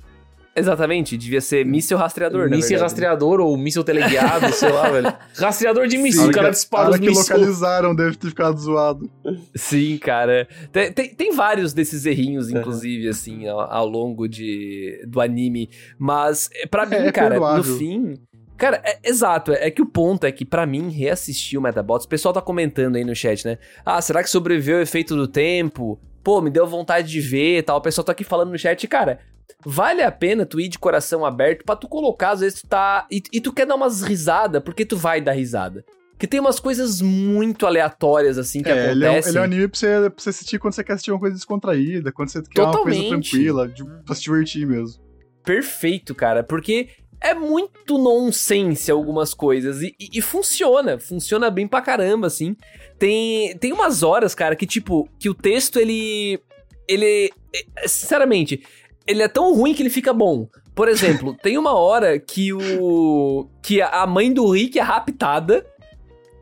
Exatamente, devia ser míssil rastreador, né? míssil rastreador ou míssil teleguiado, sei lá, velho. [LAUGHS] Rastreador de míssil, o cara que- dispara os hora que mísseis. localizaram deve ter ficado zoado. Sim, cara. Tem, tem, tem vários desses errinhos, inclusive, assim, ao, ao longo de, do anime. Mas, é, pra mim, É, é cara, no perdoável. fim. Cara, é, exato. É, é que o ponto é que, pra mim, reassistir o Metabots, o pessoal tá comentando aí no chat, né? Ah, será que sobreviveu o efeito do tempo? Pô, me deu vontade de ver e tal. O pessoal tá aqui falando no chat, cara. Vale a pena tu ir de coração aberto pra tu colocar, às vezes tu tá. E, e tu quer dar umas risadas, porque tu vai dar risada. Porque tem umas coisas muito aleatórias, assim, que É, ele é, um, acontecem. ele é um anime pra você, pra você assistir quando você quer assistir uma coisa descontraída, quando você quer uma coisa Totalmente. tranquila, de, pra se divertir mesmo. perfeito, cara, porque é muito nonsense algumas coisas e, e- e funciona, funciona bem pra caramba, assim. Tem, tem umas horas, cara, que tipo, que o texto ele. Ele. é, Sinceramente, ele é tão ruim que ele fica bom. Por exemplo, [LAUGHS] tem uma hora que o. que a mãe do Rick é raptada.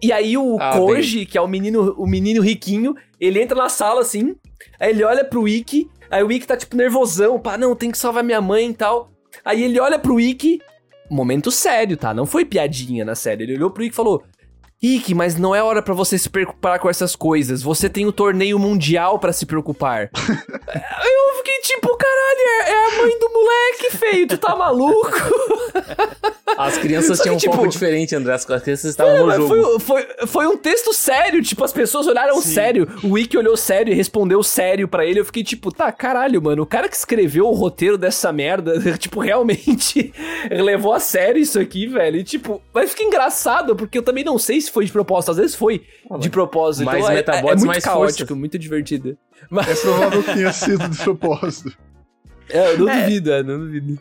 E aí o Ah, Koji, que é o menino, o menino riquinho, ele entra na sala assim, aí ele olha pro Ikki, aí o Ikki tá tipo nervosão, pá, não, tem que salvar minha mãe e tal. Aí ele olha pro Ikki, momento sério, tá? Não foi piadinha na série. Ele olhou pro Ikki e falou: Ikki, mas não é hora pra você se preocupar com essas coisas. Você tem o torneio mundial pra se preocupar. [LAUGHS] Eu fiquei tipo, caralho, é, é a mãe do moleque, feio, tu tá maluco? As crianças [LAUGHS] que, tinham um tipo- foco diferente, André. As crianças estavam É, no jogo. foi, foi, foi um texto sério, tipo, as pessoas olharam Sim. sério. O Wiki olhou sério e respondeu sério pra ele. Eu fiquei tipo, tá, caralho, mano, o cara que escreveu o roteiro dessa merda, [LAUGHS] tipo, realmente levou a sério isso aqui, velho. E tipo, mas fica engraçado, porque eu também não sei se foi de propósito, às vezes foi de propósito. mais então é, é, é Metabots, muito mais caótico, força. muito divertido. É Mas provável que tenha sido de propósito. [LAUGHS] é, eu não É. duvido, é, não duvido.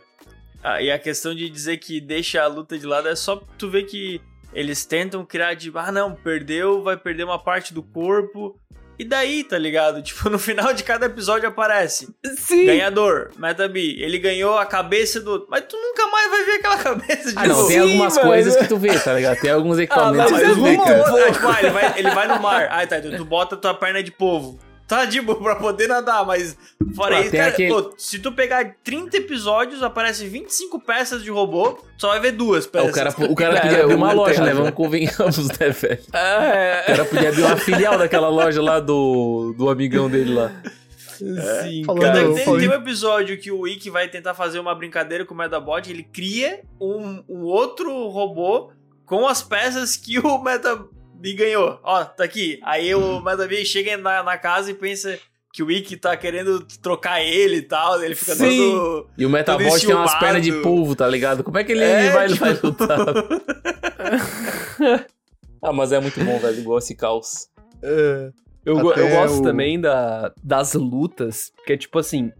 Ah, e a questão de dizer que deixa a luta de lado é só tu ver que eles tentam criar de, ah não, perdeu, vai perder uma parte do corpo. E daí, tá ligado? [LAUGHS] Tipo, no final de cada episódio aparece. Sim. Ganhador, Metabi, ele ganhou a cabeça do outro. Mas tu nunca mais vai ver aquela [LAUGHS] cabeça de Ah, não, novo. tem Sim, algumas mano. coisas que tu vê, tá ligado? Tem alguns equipamentos mas que é tu vê, bom, cara. Ah, tipo, ah, ele, vai, ele vai no mar. Ah, tá. Tu, tu bota tua perna de polvo. Tá de boa pra poder nadar, mas fora Ah, isso, cara, aquele- pô, se tu pegar 30 episódios, aparece 25 peças de robô, só vai ver duas Ah, peças. o cara, o [LAUGHS] cara É, podia abrir uma o- loja, né? razão. Vamos convenhamos, né, velho? O É, cara podia abrir uma filial daquela loja lá do, do amigão dele lá. sim, falando- cara. Tem, tem, um episódio que o Ikki vai tentar fazer uma brincadeira com o Metabot, ele cria um, um outro robô com as peças que o Metabi ganhou. Ó, tá aqui. Aí o Metabi chega na, na casa e pensa que o Ikki tá querendo trocar ele e tal, ele fica Sim. todo... E o Metabot tem umas pernas de polvo, tá ligado? Como é que ele É, vai, tipo- vai lutar? [LAUGHS] ah, mas é muito bom, velho. Igual esse caos. Eu, go- Até eu gosto o- também da, das lutas, que é tipo assim.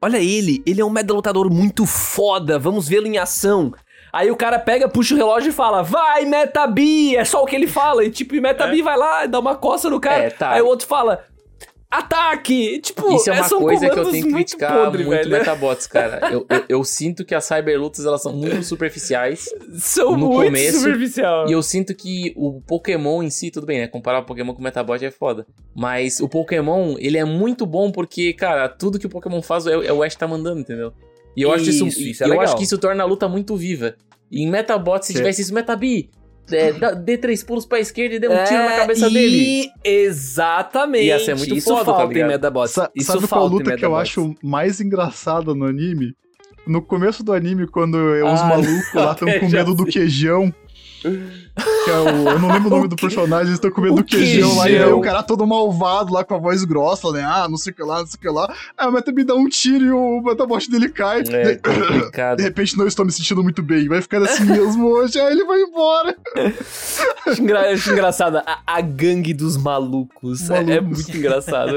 olha ele, ele é um mega lutador muito foda, vamos vê-lo em ação. Aí o cara pega, puxa o relógio e fala, vai, Metabi! É só o que ele fala. E tipo, Metabi É. vai lá, dá uma coça no cara. É, tá. Aí o outro fala, ataque! Tipo, Isso é uma são coisa que eu tenho que muito criticar podre, muito. Metabots, cara. Eu, eu, eu sinto que as cyberlutas, elas são muito superficiais. São no muito começo, superficial. E eu sinto que o Pokémon em si, tudo bem, né? Comparar o Pokémon com o Metabot é foda. Mas o Pokémon, ele é muito bom porque, cara, tudo que o Pokémon faz é, é o Ash tá mandando, entendeu? E eu acho isso, Isso, isso é eu legal. acho que isso torna a luta muito viva. E em Metabot, se Sim. tivesse isso, Metabi, é, dá- dê três pulos pra esquerda e dê um tiro na cabeça dele. É, E exatamente. Ia ser muito isso foda, tá falta em ligado? Medabots. Sa- Isso sabe qual em luta que eu acho mais engraçada no anime? No começo do anime, quando os Ah, malucos lá estão [LAUGHS] com medo do queijão. Que é o, eu não lembro o nome [LAUGHS] do que- personagem, eles estão com medo o do queijão lá, e aí o cara todo malvado lá com a voz grossa, né? Ah, não sei o que lá, não sei o que lá. Aí o Meta me dá um tiro e o Metabot dele cai. É De, complicado. de repente, não estou me sentindo muito bem. Vai ficar assim mesmo hoje, aí ele vai embora. Acho, [LAUGHS] engra- acho engraçado. A, a gangue dos malucos. É- É, Malucos. muito engraçado.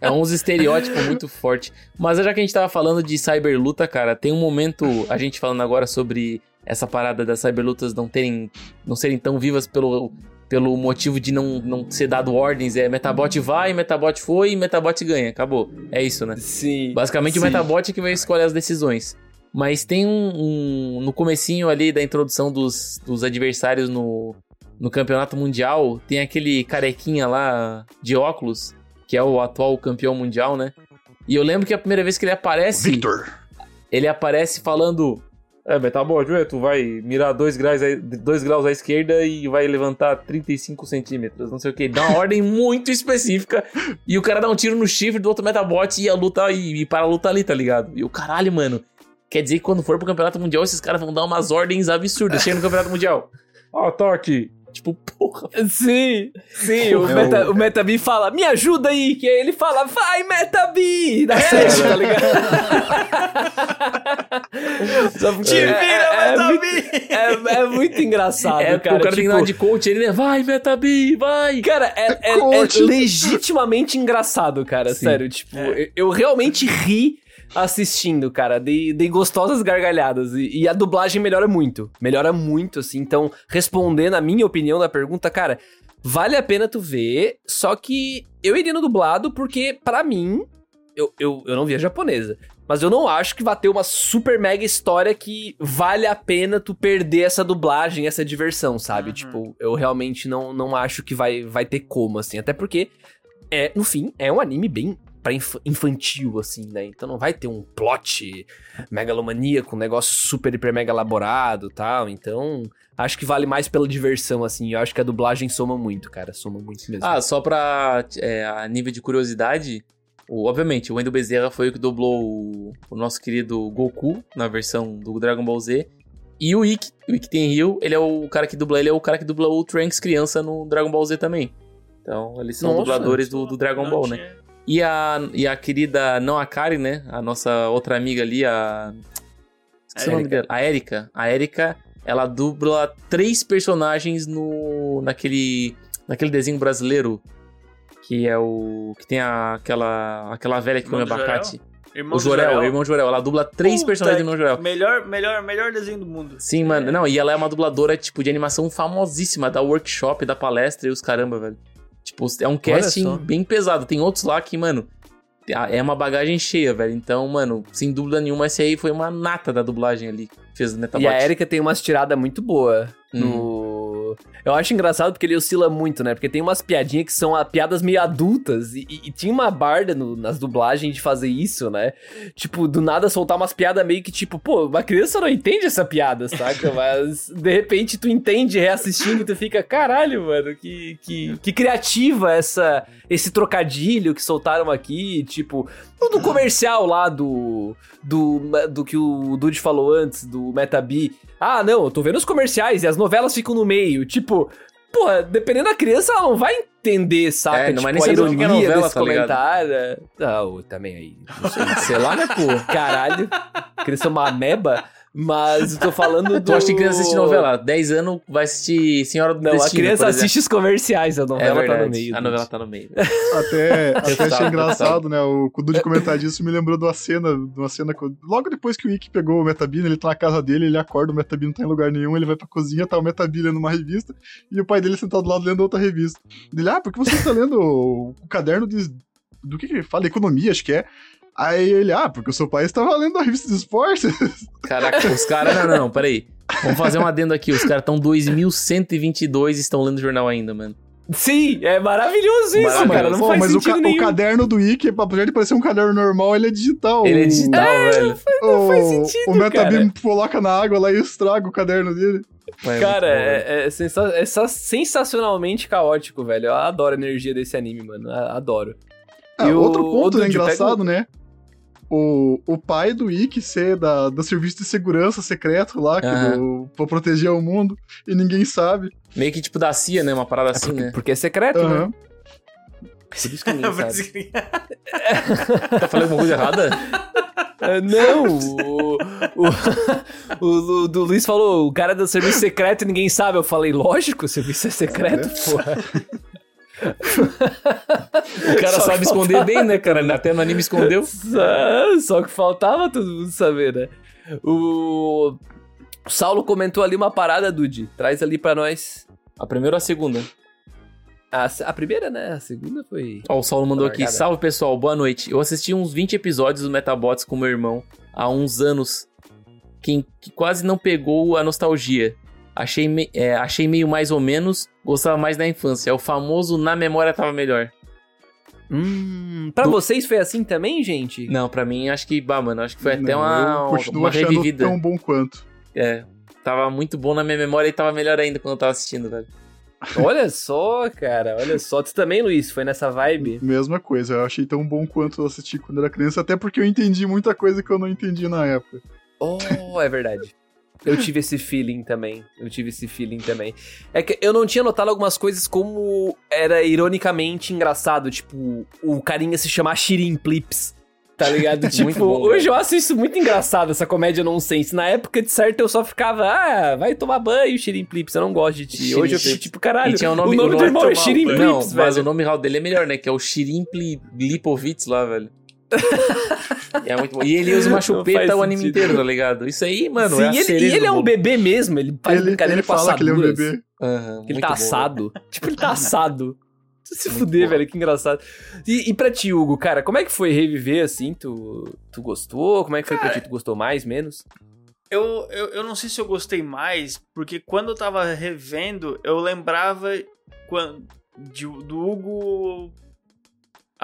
É uns estereótipos muito fortes. Mas já que a gente tava falando de cyberluta, cara, tem um momento, a gente falando agora sobre essa parada das cyberlutas não terem. não serem tão vivas pelo, pelo motivo de não, não ser dado ordens. É Metabot vai, Metabot foi e Metabot ganha. Acabou. É isso, né? Sim. Basicamente o sim. Metabot é que vai escolher as decisões. Mas tem um, um- No comecinho ali da introdução dos, dos adversários no, no campeonato mundial, tem aquele carequinha lá de óculos, que é o atual campeão mundial, né? E eu lembro que a primeira vez que ele aparece, Victor. ele aparece falando. É, Metabot, ué, tu vai mirar 2 graus, dois graus à esquerda e vai levantar 35 centímetros, não sei o que. Dá uma ordem muito específica e o cara dá um tiro no chifre do outro Metabot e a luta e, e para a luta ali, tá ligado? E o caralho, mano. Quer dizer que quando for pro campeonato mundial, esses caras vão dar umas ordens absurdas. Chega no campeonato mundial. Ataque! Tipo, porra. Sim, sim. O, É Meta, o- o Metabi fala, me ajuda aí. Que aí ele fala, vai, Metabi. Dá certo, tá ligado? [LAUGHS] Só porque- Te vira, é, é, Metabi! é, é muito engraçado, É, cara. o cara tem que tipo, dar de coach, ele é, vai, Metabi, vai! Cara, é, é- é Coach. legitimamente engraçado, cara. Sim. Sério, tipo, eu, eu realmente ri assistindo, cara. Dei, dei gostosas gargalhadas. E, e a dublagem melhora muito. Melhora muito, assim. Então, respondendo a minha opinião da pergunta, cara, vale a pena tu ver. Só que eu iria no dublado porque, pra mim, eu, eu, eu não vi a japonesa. Mas eu não acho que vai ter uma super mega história que vale a pena tu perder essa dublagem, essa diversão, sabe? Uhum. Tipo, eu realmente não, não acho que vai, vai ter como, assim. Até porque, é, no fim, é um anime bem pra inf- infantil, assim, né? Então não vai ter um plot megalomaníaco, um negócio super, hiper, mega elaborado tal. Então, acho que vale mais pela diversão, assim. Eu acho que a dublagem soma muito, cara. Soma muito mesmo. Ah, só pra é, a nível de curiosidade, o- obviamente, o Wendel Bezerra foi o que dublou o, o nosso querido Goku na versão do Dragon Ball Z. E o Ikki, o Ikki Tenryu, ele é o cara que dubla, ele é o cara que dubla o Trunks criança no Dragon Ball Z também. Então, eles são Nossa, dubladores do, do Dragon Ball, né? E a, e a querida, não a Kari, né? A nossa outra amiga ali, a. Esqueci o nome dela. A Erika. A Erika, ela dubla três personagens no. naquele. naquele desenho brasileiro. Que é o. que tem a, aquela. aquela velha que come abacate. Irmão O Jorel, o irmão Jorel. Ela dubla três Puta personagens do irmão Jorel. Melhor, melhor, melhor desenho do mundo. Sim, mano. Não, e ela é uma dubladora, tipo, de animação famosíssima, da workshop, da palestra e os caramba, velho. Tipo, é um casting bem pesado. Tem outros lá que, mano, é uma bagagem cheia, velho. Então, mano, sem dúvida nenhuma, esse aí foi uma nata da dublagem ali. Fez o. E a Erika tem umas tiradas muito boas Hum. no. Eu acho engraçado porque ele oscila muito, né? Porque tem umas piadinhas que são ah, piadas meio adultas. E, e- e tinha uma barda no- nas dublagens de fazer isso, né? Tipo, do nada soltar umas piadas meio que tipo, pô, uma criança não entende essa piada, saca? [LAUGHS] Mas de repente tu entende reassistindo e tu fica, caralho, mano, que, que, que criativa essa, esse trocadilho que soltaram aqui. Tipo, no comercial lá do, do, do que o Dude falou antes, do Metabi. Ah, não, eu tô vendo os comerciais e as novelas ficam no meio. Tipo, porra, dependendo da criança, ela não vai entender, saca? É, não tipo, vai nem a ironia é novela, desse tá comentário. Ah, ô, também aí. Não sei. Sei lá, né, pô? Caralho. Criança é uma ameba. Mas eu tô falando do... Tu acha que criança assiste novela? 10 anos vai assistir Senhora do Não, a Destino, criança por exemplo. assiste os comerciais, a É novela verdade. tá no meio. A novela tá no meio. Até, até achei engraçado, né? O Kudu de comentar disso me lembrou de uma cena, de uma cena que- logo depois que o Ikki pegou o Metabino, ele tá na casa dele, ele acorda, o Metabino não tá em lugar nenhum, ele vai pra cozinha, tá o Metabino lendo uma revista, e o pai dele sentado do lado lendo outra revista. Ele, ah, por que você tá lendo o, o caderno de. Do que que ele fala? Economia, acho que é. Aí ele, ah, porque o seu pai estava lendo a revista de esporte. [LAUGHS] Caraca, os caras. Não, não, não, peraí. Vamos fazer um adendo aqui. Os caras estão 2122 e estão lendo jornal ainda, mano. Sim, é maravilhoso isso, Maravilhoso. cara. Não Pô, faz mas o, sentido ca- o nenhum. caderno do Ikki, apesar de parecer um caderno normal, ele é digital. Ele é digital, velho. O, faz sentido, o Metabino coloca na água lá e estraga o caderno dele. Mas Cara, é, é sensa- é só sensacionalmente caótico, velho. Eu adoro a energia desse anime, mano. A- Adoro. O- outro ponto o né, engraçado, pega né? O, o pai do Ikki ser da, do serviço de segurança secreto lá, que Aham. do, pra proteger o mundo, e ninguém sabe. Meio que tipo da CIA, né? Uma parada assim, né? Porque é secreto, né? Aham. Por isso que ninguém [LAUGHS] sabe. [LAUGHS] Tá falando alguma coisa errada? Ah, [LAUGHS] não, o, o, o, o do Luiz falou, o cara do serviço secreto e ninguém sabe. Eu falei, lógico, o serviço é secreto, porra. O cara Só sabe esconder bem, né, cara? Até no anime escondeu. Só, só que faltava todo mundo saber, né? O o Saulo comentou ali uma parada, Dude. Traz ali pra nós. A primeira ou a segunda? A, a primeira, né? A segunda foi. Ó, o Saulo mandou aqui. Salve, pessoal. Boa noite. Eu assisti uns 20 episódios do Metabots com meu irmão há uns anos. Que, que quase não pegou a nostalgia. Achei, me- é, achei meio mais ou menos. Gostava mais da infância. É o famoso na memória tava melhor. Hum, pra Do- vocês foi assim também, gente? Não, pra mim, acho que, bah, mano, acho que foi até Não, uma, eu continuo uma achando revivida. tão bom quanto. É. Tava muito bom na minha memória e tava melhor ainda quando eu tava assistindo, velho. Olha só, cara, olha só. Tu também, Luiz, foi nessa vibe? Mesma coisa, eu achei tão bom quanto eu assisti quando era criança, até porque eu entendi muita coisa que eu não entendi na época. Oh, é verdade. Eu tive esse feeling também. Eu tive esse feeling também. É que eu não tinha notado algumas coisas como era ironicamente engraçado. Tipo, o carinha se chamar Shirin Plips. Tá ligado? [LAUGHS] tipo, bom, hoje eu acho isso muito engraçado, essa comédia nonsense. Na época, de certo, eu só ficava, ah, vai tomar banho, Shirin Plips, eu não gosto de ti. Shirin hoje eu fico tipo, caralho, E tinha o nome, o nome do irmão é Shirin Plips, Não, velho. mas o nome real dele é melhor, né? Que é o Shirin Pli- Lipovitz lá, velho. [LAUGHS] é muito bom. E ele usa uma [LAUGHS] chupeta o anime inteiro, tá ligado? Isso aí, mano, Sim, é e ele, e ele é um bebê mesmo, ele faz Ele, brincadeira ele fala que ele é um bebê. Que ele muito tá bom, assado. [LAUGHS] tipo, ele tá assado. Se Muito fuder, bom. velho, que engraçado. E, e pra ti, Hugo, cara, como é que foi reviver assim? Tu, tu gostou? Como é que foi pra ti? Tu gostou mais, menos? Eu, eu, eu não sei se eu gostei mais, porque quando eu tava revendo, eu lembrava quando, de- do Hugo.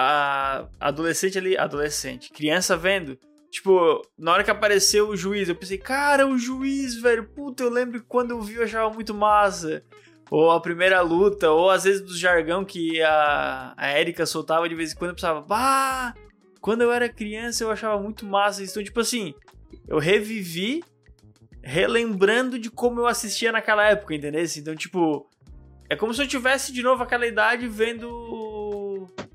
A adolescente ali. Adolescente, criança vendo. Tipo, na hora que apareceu o juiz, eu pensei, cara, o juiz, velho. Puta, eu lembro que quando eu vi eu achava muito massa. Ou a primeira luta, ou às vezes do jargão que a, a Erika soltava de vez em quando, eu pensava, bah, quando eu era criança eu achava muito massa. Então, tipo assim, eu revivi relembrando de como eu assistia naquela época, entendeu? Então, tipo, é como se eu tivesse de novo aquela idade vendo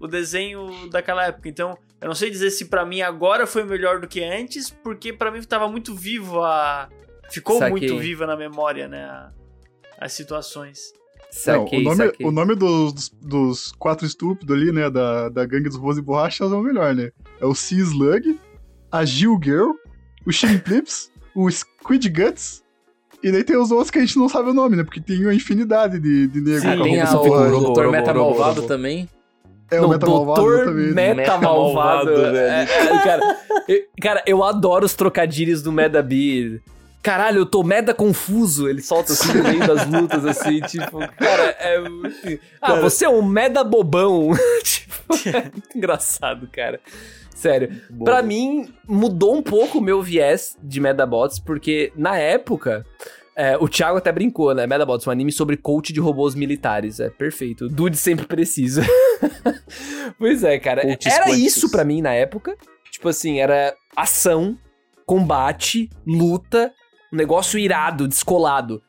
o- o desenho daquela época. Então, eu não sei dizer se pra mim agora foi melhor do que antes, porque pra mim tava muito vivo a ficou Saquei. muito viva na memória, né, a- as situações. Não, Saquei, o nome, saquei. o nome dos, dos, dos quatro estúpidos ali, né, da, da gangue dos Rose e Borrachas é o melhor, né? É o Sea Slug, a Gil Girl, o Shin Plips, o Squid Guts, e daí tem os outros que a gente não sabe o nome, né? Porque tem uma infinidade de, de nego Sim, com a Tem a, o. Robo, Dr. Meta Malvado também. É o Não, Meta Malvado Doutor também. Meta, Meta Malvado. Malvado, velho. É, é, cara, eu, cara, eu adoro os trocadilhos do Meda B. Caralho, eu tô meda confuso. Ele solta assim no meio das lutas, assim, [LAUGHS] tipo, cara, é muito. Ah, você é um meda bobão. [LAUGHS] tipo, é muito engraçado, cara. Sério. Pra mim, mudou um pouco o meu viés de Medabots, porque na época. É, o Thiago até brincou, né? Medabots, um anime sobre coach de robôs militares. É perfeito. Dude sempre precisa. [LAUGHS] pois é, cara. Coaches era isso pra mim na época. Tipo assim, era ação, combate, luta, um negócio irado, descolado.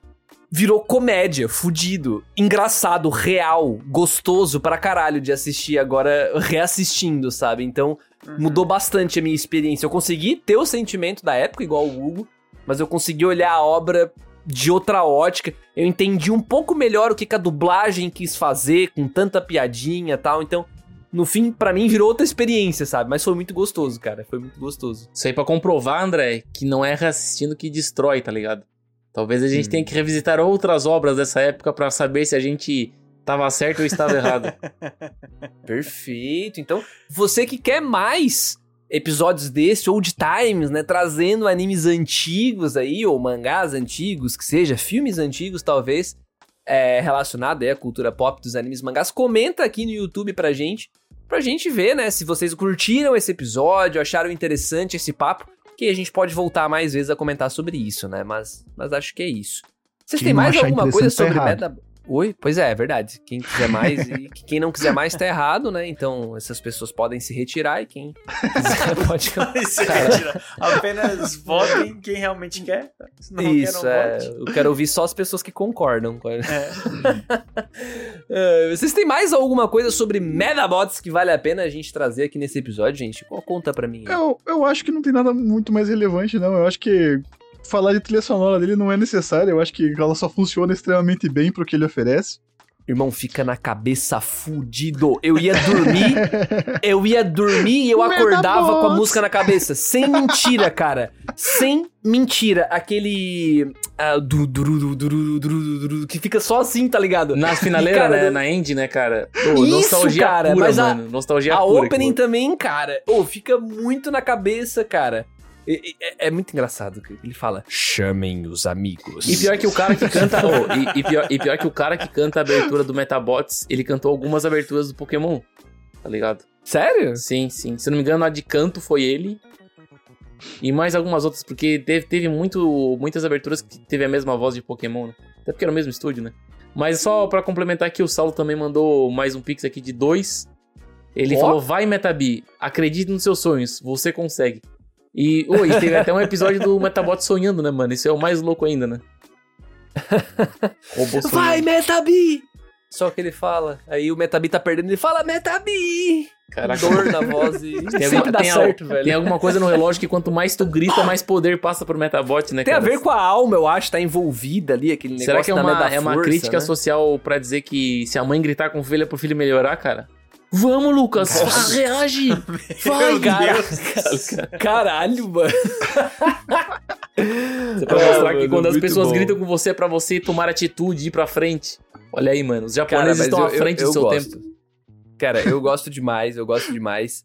Virou comédia, fudido, engraçado, real, gostoso pra caralho de assistir agora reassistindo, sabe? Então, Uhum. mudou bastante a minha experiência. Eu consegui ter o sentimento da época, igual o Hugo, mas eu consegui olhar a obra de outra ótica. Eu entendi um pouco melhor o que, que a dublagem quis fazer, com tanta piadinha e tal. Então, no fim, pra mim, virou outra experiência, sabe? Mas foi muito gostoso, cara. Foi muito gostoso. Isso aí pra comprovar, André, que não é reassistindo que destrói, tá ligado? Talvez a gente Hum. tenha que revisitar outras obras dessa época pra saber se a gente tava certo ou estava errado. [LAUGHS] Perfeito. Então, você que quer mais episódios desse, old times, né? Trazendo animes antigos aí, ou mangás antigos, que seja, filmes antigos, talvez, é, relacionado aí à cultura pop dos animes mangás, comenta aqui no YouTube pra gente, pra gente ver, né? Se vocês curtiram esse episódio, acharam interessante esse papo, que a gente pode voltar mais vezes a comentar sobre isso, né? Mas, mas acho que é isso. Vocês têm mais alguma coisa tá sobre errado. Meta... Oi? Pois é, é verdade. Quem quiser mais e [LAUGHS] quem não quiser mais tá errado, né? Então essas pessoas podem se retirar e quem quiser [LAUGHS] pode. É mentira. Apenas votem quem realmente quer. Se não Isso, quer, não é. vote. Eu quero ouvir só as pessoas que concordam. com a- É. [LAUGHS] É, Vocês têm mais alguma coisa sobre Medabots que vale a pena a gente trazer aqui nesse episódio, gente? Qual conta pra mim? Eu, eu acho que não tem nada muito mais relevante, não. Eu acho que falar de trilha sonora dele não é necessário. Eu acho que ela só funciona extremamente bem pro que ele oferece. Irmão, fica na cabeça fudido. Eu ia dormir, eu ia dormir e eu acordava com a música na cabeça. Sem mentira, cara. Sem mentira. Aquele. ah, du, du, duru, que fica só assim, tá ligado? Nas finaleiras, Cara, né? eu- Na end, né, cara? Pô, Isso, nostalgia cara, pura, mas a- mano. Nostalgia a pura. opening aquilo. também, cara. Ô, fica muito na cabeça, cara. É, é muito engraçado que ele fala: chamem os amigos. E pior que o cara que canta. oh, e, e pior, e pior que o cara que canta a abertura do Metabots, ele cantou algumas aberturas do Pokémon. Tá ligado? Sério? Sim, sim. Se não me engano, a de canto foi ele. E mais algumas outras, porque teve, teve muito, muitas aberturas que teve a mesma voz de Pokémon, né? Até porque era o mesmo estúdio, né? Mas só pra complementar aqui, o Saulo também mandou mais um pix aqui de dois. Ele Ó. falou: vai, Metabi, acredite nos seus sonhos, você consegue. E, oh, e teve até um episódio do Metabot sonhando, né, mano? Isso é o mais louco ainda, né? [LAUGHS] Vai, Metabi! Só que ele fala. Aí o Metabi tá perdendo, ele fala Metabi! Caraca. Dor na voz e [LAUGHS] Tem, alguma, dá tem, al- certo, velho. tem alguma coisa no relógio que quanto mais tu grita, mais poder passa pro Metabot, né, Tem a cara? ver com a alma, eu acho, tá envolvida ali, aquele negócio Será que é uma, é uma força, crítica né? social pra dizer que se a mãe gritar com o filho é pro filho melhorar, cara? Vamos, Lucas! Nossa. reage! [LAUGHS] Vai, Meu cara! Deus. Caralho, mano. [LAUGHS] Você pra Ah, mostrar que mano, quando as pessoas bom. gritam com você é pra você tomar atitude e ir pra frente. Olha aí, mano. Os Cara, japoneses mas estão eu- à frente eu, do seu eu tempo. gosto. Cara, eu gosto demais, eu gosto demais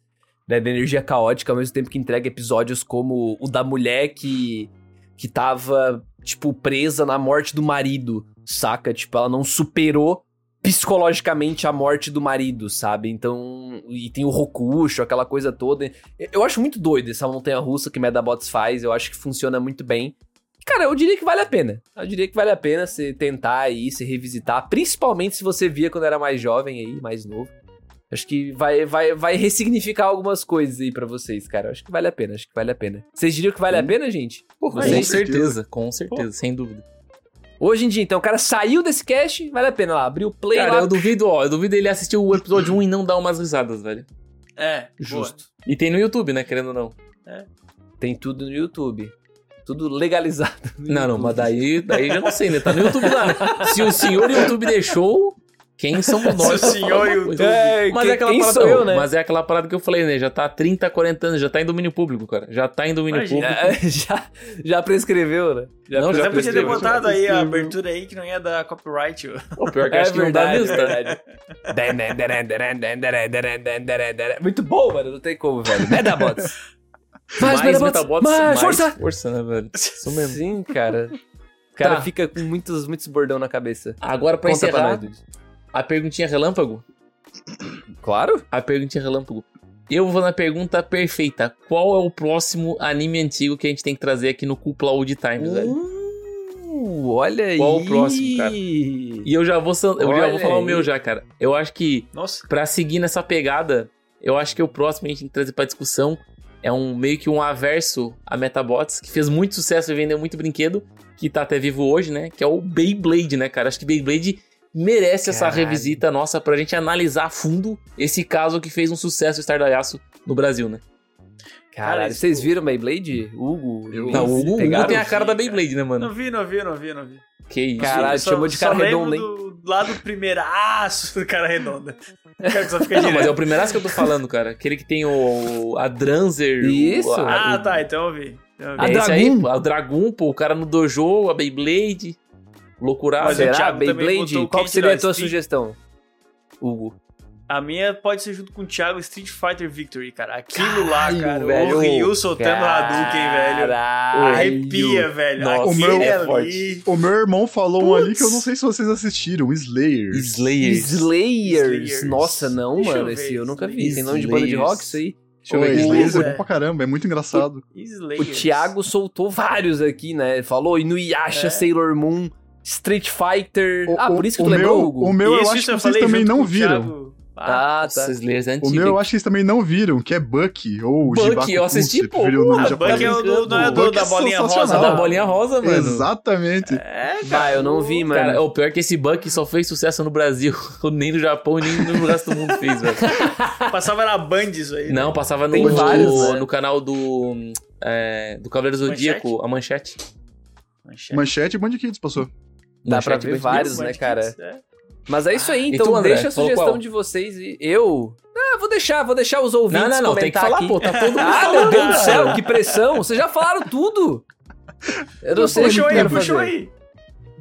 né, da energia caótica, ao mesmo tempo que entrega episódios como o da mulher que, que tava, tipo, presa na morte do marido, saca? Tipo, ela não superou psicologicamente a morte do marido, sabe? Então, e tem o Rokusho, aquela coisa toda. Eu acho muito doido essa montanha-russa que Medabots faz, eu acho que funciona muito bem. Cara, eu diria que vale a pena. Eu diria que vale a pena você tentar aí, se revisitar, principalmente se você via quando era mais jovem aí, mais novo. Acho que vai, vai, vai ressignificar algumas coisas aí pra vocês, cara. Acho que vale a pena, acho que vale a pena. Vocês diriam que vale a pena, gente? Com Vocês? certeza, com certeza, sem dúvida. Hoje em dia, então, o cara saiu desse cast, vale a pena lá. Abriu o play Cara, lá. eu duvido, ó, eu duvido ele assistir o episódio 1 e não dar umas risadas, velho. É, Justo. E tem no YouTube, né, querendo ou não. Tem tudo no YouTube. Tudo legalizado. Não, não, YouTube. mas daí, daí já não sei, né? Tá no YouTube lá, né? Se o senhor YouTube deixou, quem somos nós? O pra senhor YouTube- coisa? É, Mas quem- é aquela quem parada, sou eu, né? Mas é aquela parada que eu falei, né? Já tá há 30, 40 anos, já tá em domínio público, cara. Já tá em domínio Imagina. público. É, [LAUGHS] já, já prescreveu, né? Já Não, já Você podia ter prescreveu. botado aí a prescreveu. abertura aí que não ia dar copyright. ó. Pô, pior que É acho que não dá verdade, mesmo, tá? verdade. [LAUGHS] Muito bom, mano. Não tem como, velho. Medabots. Mais Metabots, mais mais força. força, né, velho? Isso mesmo. Sim, cara. O cara Tá. fica com muitos, muitos bordão na cabeça. Agora, pra Conta pra encerrar, nós, Dude. A perguntinha relâmpago. Claro. A perguntinha relâmpago. Eu vou na pergunta perfeita. Qual é o próximo anime antigo que a gente tem que trazer aqui no Cúpula Old Times, velho? Uh, olha aí. Qual o próximo, cara? E eu já vou, eu já vou falar o aí. meu já, cara. Eu acho que Nossa. Pra seguir nessa pegada, eu acho que o próximo a gente tem que trazer pra discussão é um meio que um averso a Metabots, que fez muito sucesso e vendeu muito brinquedo, que tá até vivo hoje, né? Que é o Beyblade, né, cara? Acho que Beyblade merece essa Caralho. revisita nossa pra gente analisar a fundo esse caso que fez um sucesso estardalhaço no Brasil, né? Caralho, Cara, vocês viram Beyblade? Hugo? Eu- Não, o Hugo pegaram? tem a cara da. Beyblade, né, mano? Não vi, não vi, não vi, não vi. Que isso. Caralho, só- chamou de cara redonda, lembro do lado primeiraço do cara redonda. [LAUGHS] Cara que só fica Não, mas é o primeiraço que eu tô falando, cara. Aquele que tem o. a Dranzer. Isso. O, a, Ah, tá, então eu vi. Então eu vi. A é aí, Dragoon. pô, o Dragoon, pô, o cara no dojo, a Beyblade. Loucurado. Mas o Será? Thiago também Beyblade? Qual seria a tua Street? sugestão? Hugo. A minha pode ser junto com o Thiago Street Fighter Victory, cara. Aquilo lá, Caralho, cara. velho. O Ryu soltando Hadouken, velho. Caralho. Arrepia, velho. Nossa, o meu é forte. O meu irmão falou um ali que eu não sei se vocês assistiram, Slayer. Slayers. Slayers. Slayers. Nossa, não, Deixa eu mano. ver, Esse eu nunca vi. Slayers. Tem nome de banda de rock isso aí? Deixa eu ver aqui. Slayers é é. bom pra caramba, é muito engraçado. Slayers. O Thiago soltou vários aqui, né? Falou Inuyasha, É. Sailor Moon, Street Fighter. O- ah, por isso que tu lembrou, meu- Hugo? O meu eu Isso, acho isso que eu vocês também não viram. Thiago. Ah, Nossa, tá. É O meu eu acho que vocês também não viram, que é Bucky, ou Bucky, Jibaku eu assisti, pô. o nome Ah. Bucky é o do, não é do, Bucky da é bolinha rosa, sensacional. Da bolinha rosa, mano. Exatamente. É, Bah, eu não vi, mano. Cara, o pior é que esse Buck só fez sucesso no Brasil. [LAUGHS] Nem no Japão, nem no resto do mundo fez, velho. [LAUGHS] Passava na Band isso aí. né? Não, passava no, vários, no, né? no canal do. É, do Cavaleiro Zodíaco, a manchete. Manchete. Manchete e Band Kids passou. Dá pra Manchete ver vários, né, cara? é. Mas é isso aí, E então tu, André? deixa a sugestão qual? de vocês e eu. Ah, vou deixar, vou deixar os ouvintes Não, não, não, tem que comentar falar, aqui. pô. Tá todo [LAUGHS] mundo Ah, falando, meu Deus do céu, que pressão! Vocês já falaram tudo! Eu não sei Puxou eu aí, puxou aí.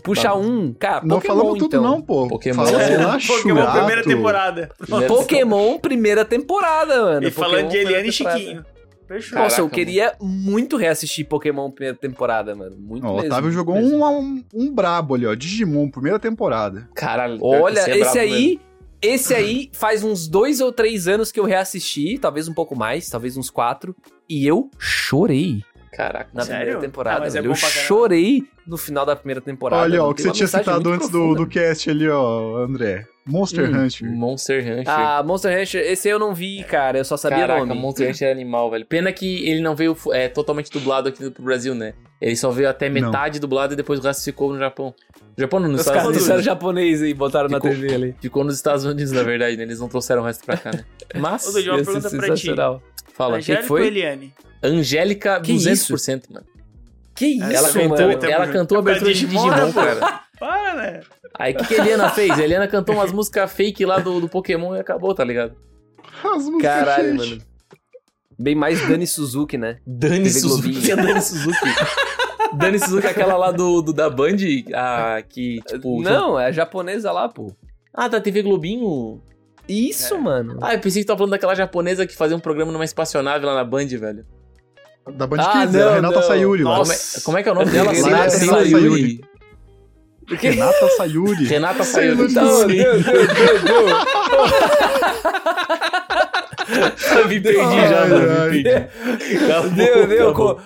Puxa um, cara, Não Pokémon, falamos tudo então. não, pô. Pokémon. Fala, É, lá, Pokémon primeira temporada. Pokémon, primeira temporada, mano. E falando Pokémon, de Eliane e. Chiquinho. Fechou. Cara, Nossa, eu Caraca, queria muito reassistir Pokémon primeira temporada, mano. Muito o mesmo. Otávio jogou mesmo. um, um, um brabo ali, ó. Digimon, primeira temporada. Caralho. Olha, é esse aí. mesmo. Esse aí faz uns dois ou três anos que eu reassisti, talvez um pouco mais, talvez uns quatro, e eu chorei Caraca. na Sério? primeira temporada. Ah, mas é eu chorei no final da primeira temporada. Olha, ó, o que você tinha citado antes do, profunda. do cast ali, ó, André. Monster Hum, Hunter. Monster Rancher. Ah, Monster Rancher, esse eu não vi, cara, eu só sabia Caraca, o nome. Monster Rancher é animal, velho. Pena que ele não veio é, totalmente dublado aqui pro Brasil, né? Ele só veio até Não. metade dublado e depois o resto ficou no Japão. No Japão não, nos Os Estados caras Unidos. disseram japonês e botaram Ficou- na TV ali. Ficou nos Estados Unidos, na verdade, né? Eles não trouxeram o resto pra cá, né? [LAUGHS] Mas, Ô, Dudu, uma ser pergunta pra ti. Fala. Angélica foi? ou Eliane? Angélica, Que 200%, mano. Que isso, Ela Ela mano? cantou, então, ela cantou a abertura de Digimon, cara. Para, né? Aí o que, que a Eliana [LAUGHS] fez? A Eliana cantou umas músicas fake lá do, do Pokémon e acabou, tá ligado? As músicas Caralho, fake. mano. Bem mais Dani Suzuki, né? Dani TV Suzuki. Globinho. Que é Dani Suzuki? [LAUGHS] Dani Suzuki é aquela lá do, do da Band, a, que, tipo... Não, é a japonesa lá, pô. Ah, da TV Globinho? Isso, É. mano. Ah, eu pensei que tava falando daquela japonesa que fazia um programa numa espaçonave lá na Band, velho. Da Band Ah, Kids, é não, a Renata não. Sayuri. Como é, como é que é o nome dela? Renata Sayuri. Sayuri. Renata Sayuri. Renata Sayuri. Sayuri. Não, Deus, Deus, Deus, Deus. [LAUGHS] Eu me perdi já, Ai, mano. ai. Me perdi. Deu, deu.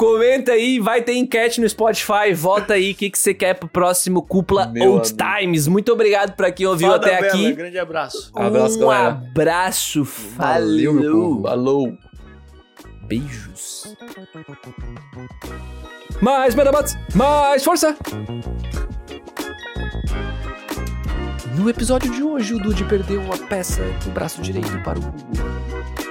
Comenta aí, vai ter enquete no Spotify. Vota aí o que, que você quer pro próximo Cúpula Meu Old amigo. Times. Muito obrigado pra quem ouviu Foda, até Bela, aqui. Grande abraço. Abraço, um galera. abraço. Valeu, Falou. Alô. Beijos. Mais Medabots, mais força! No episódio de hoje, o Dude perdeu a peça do braço direito para o Hugo.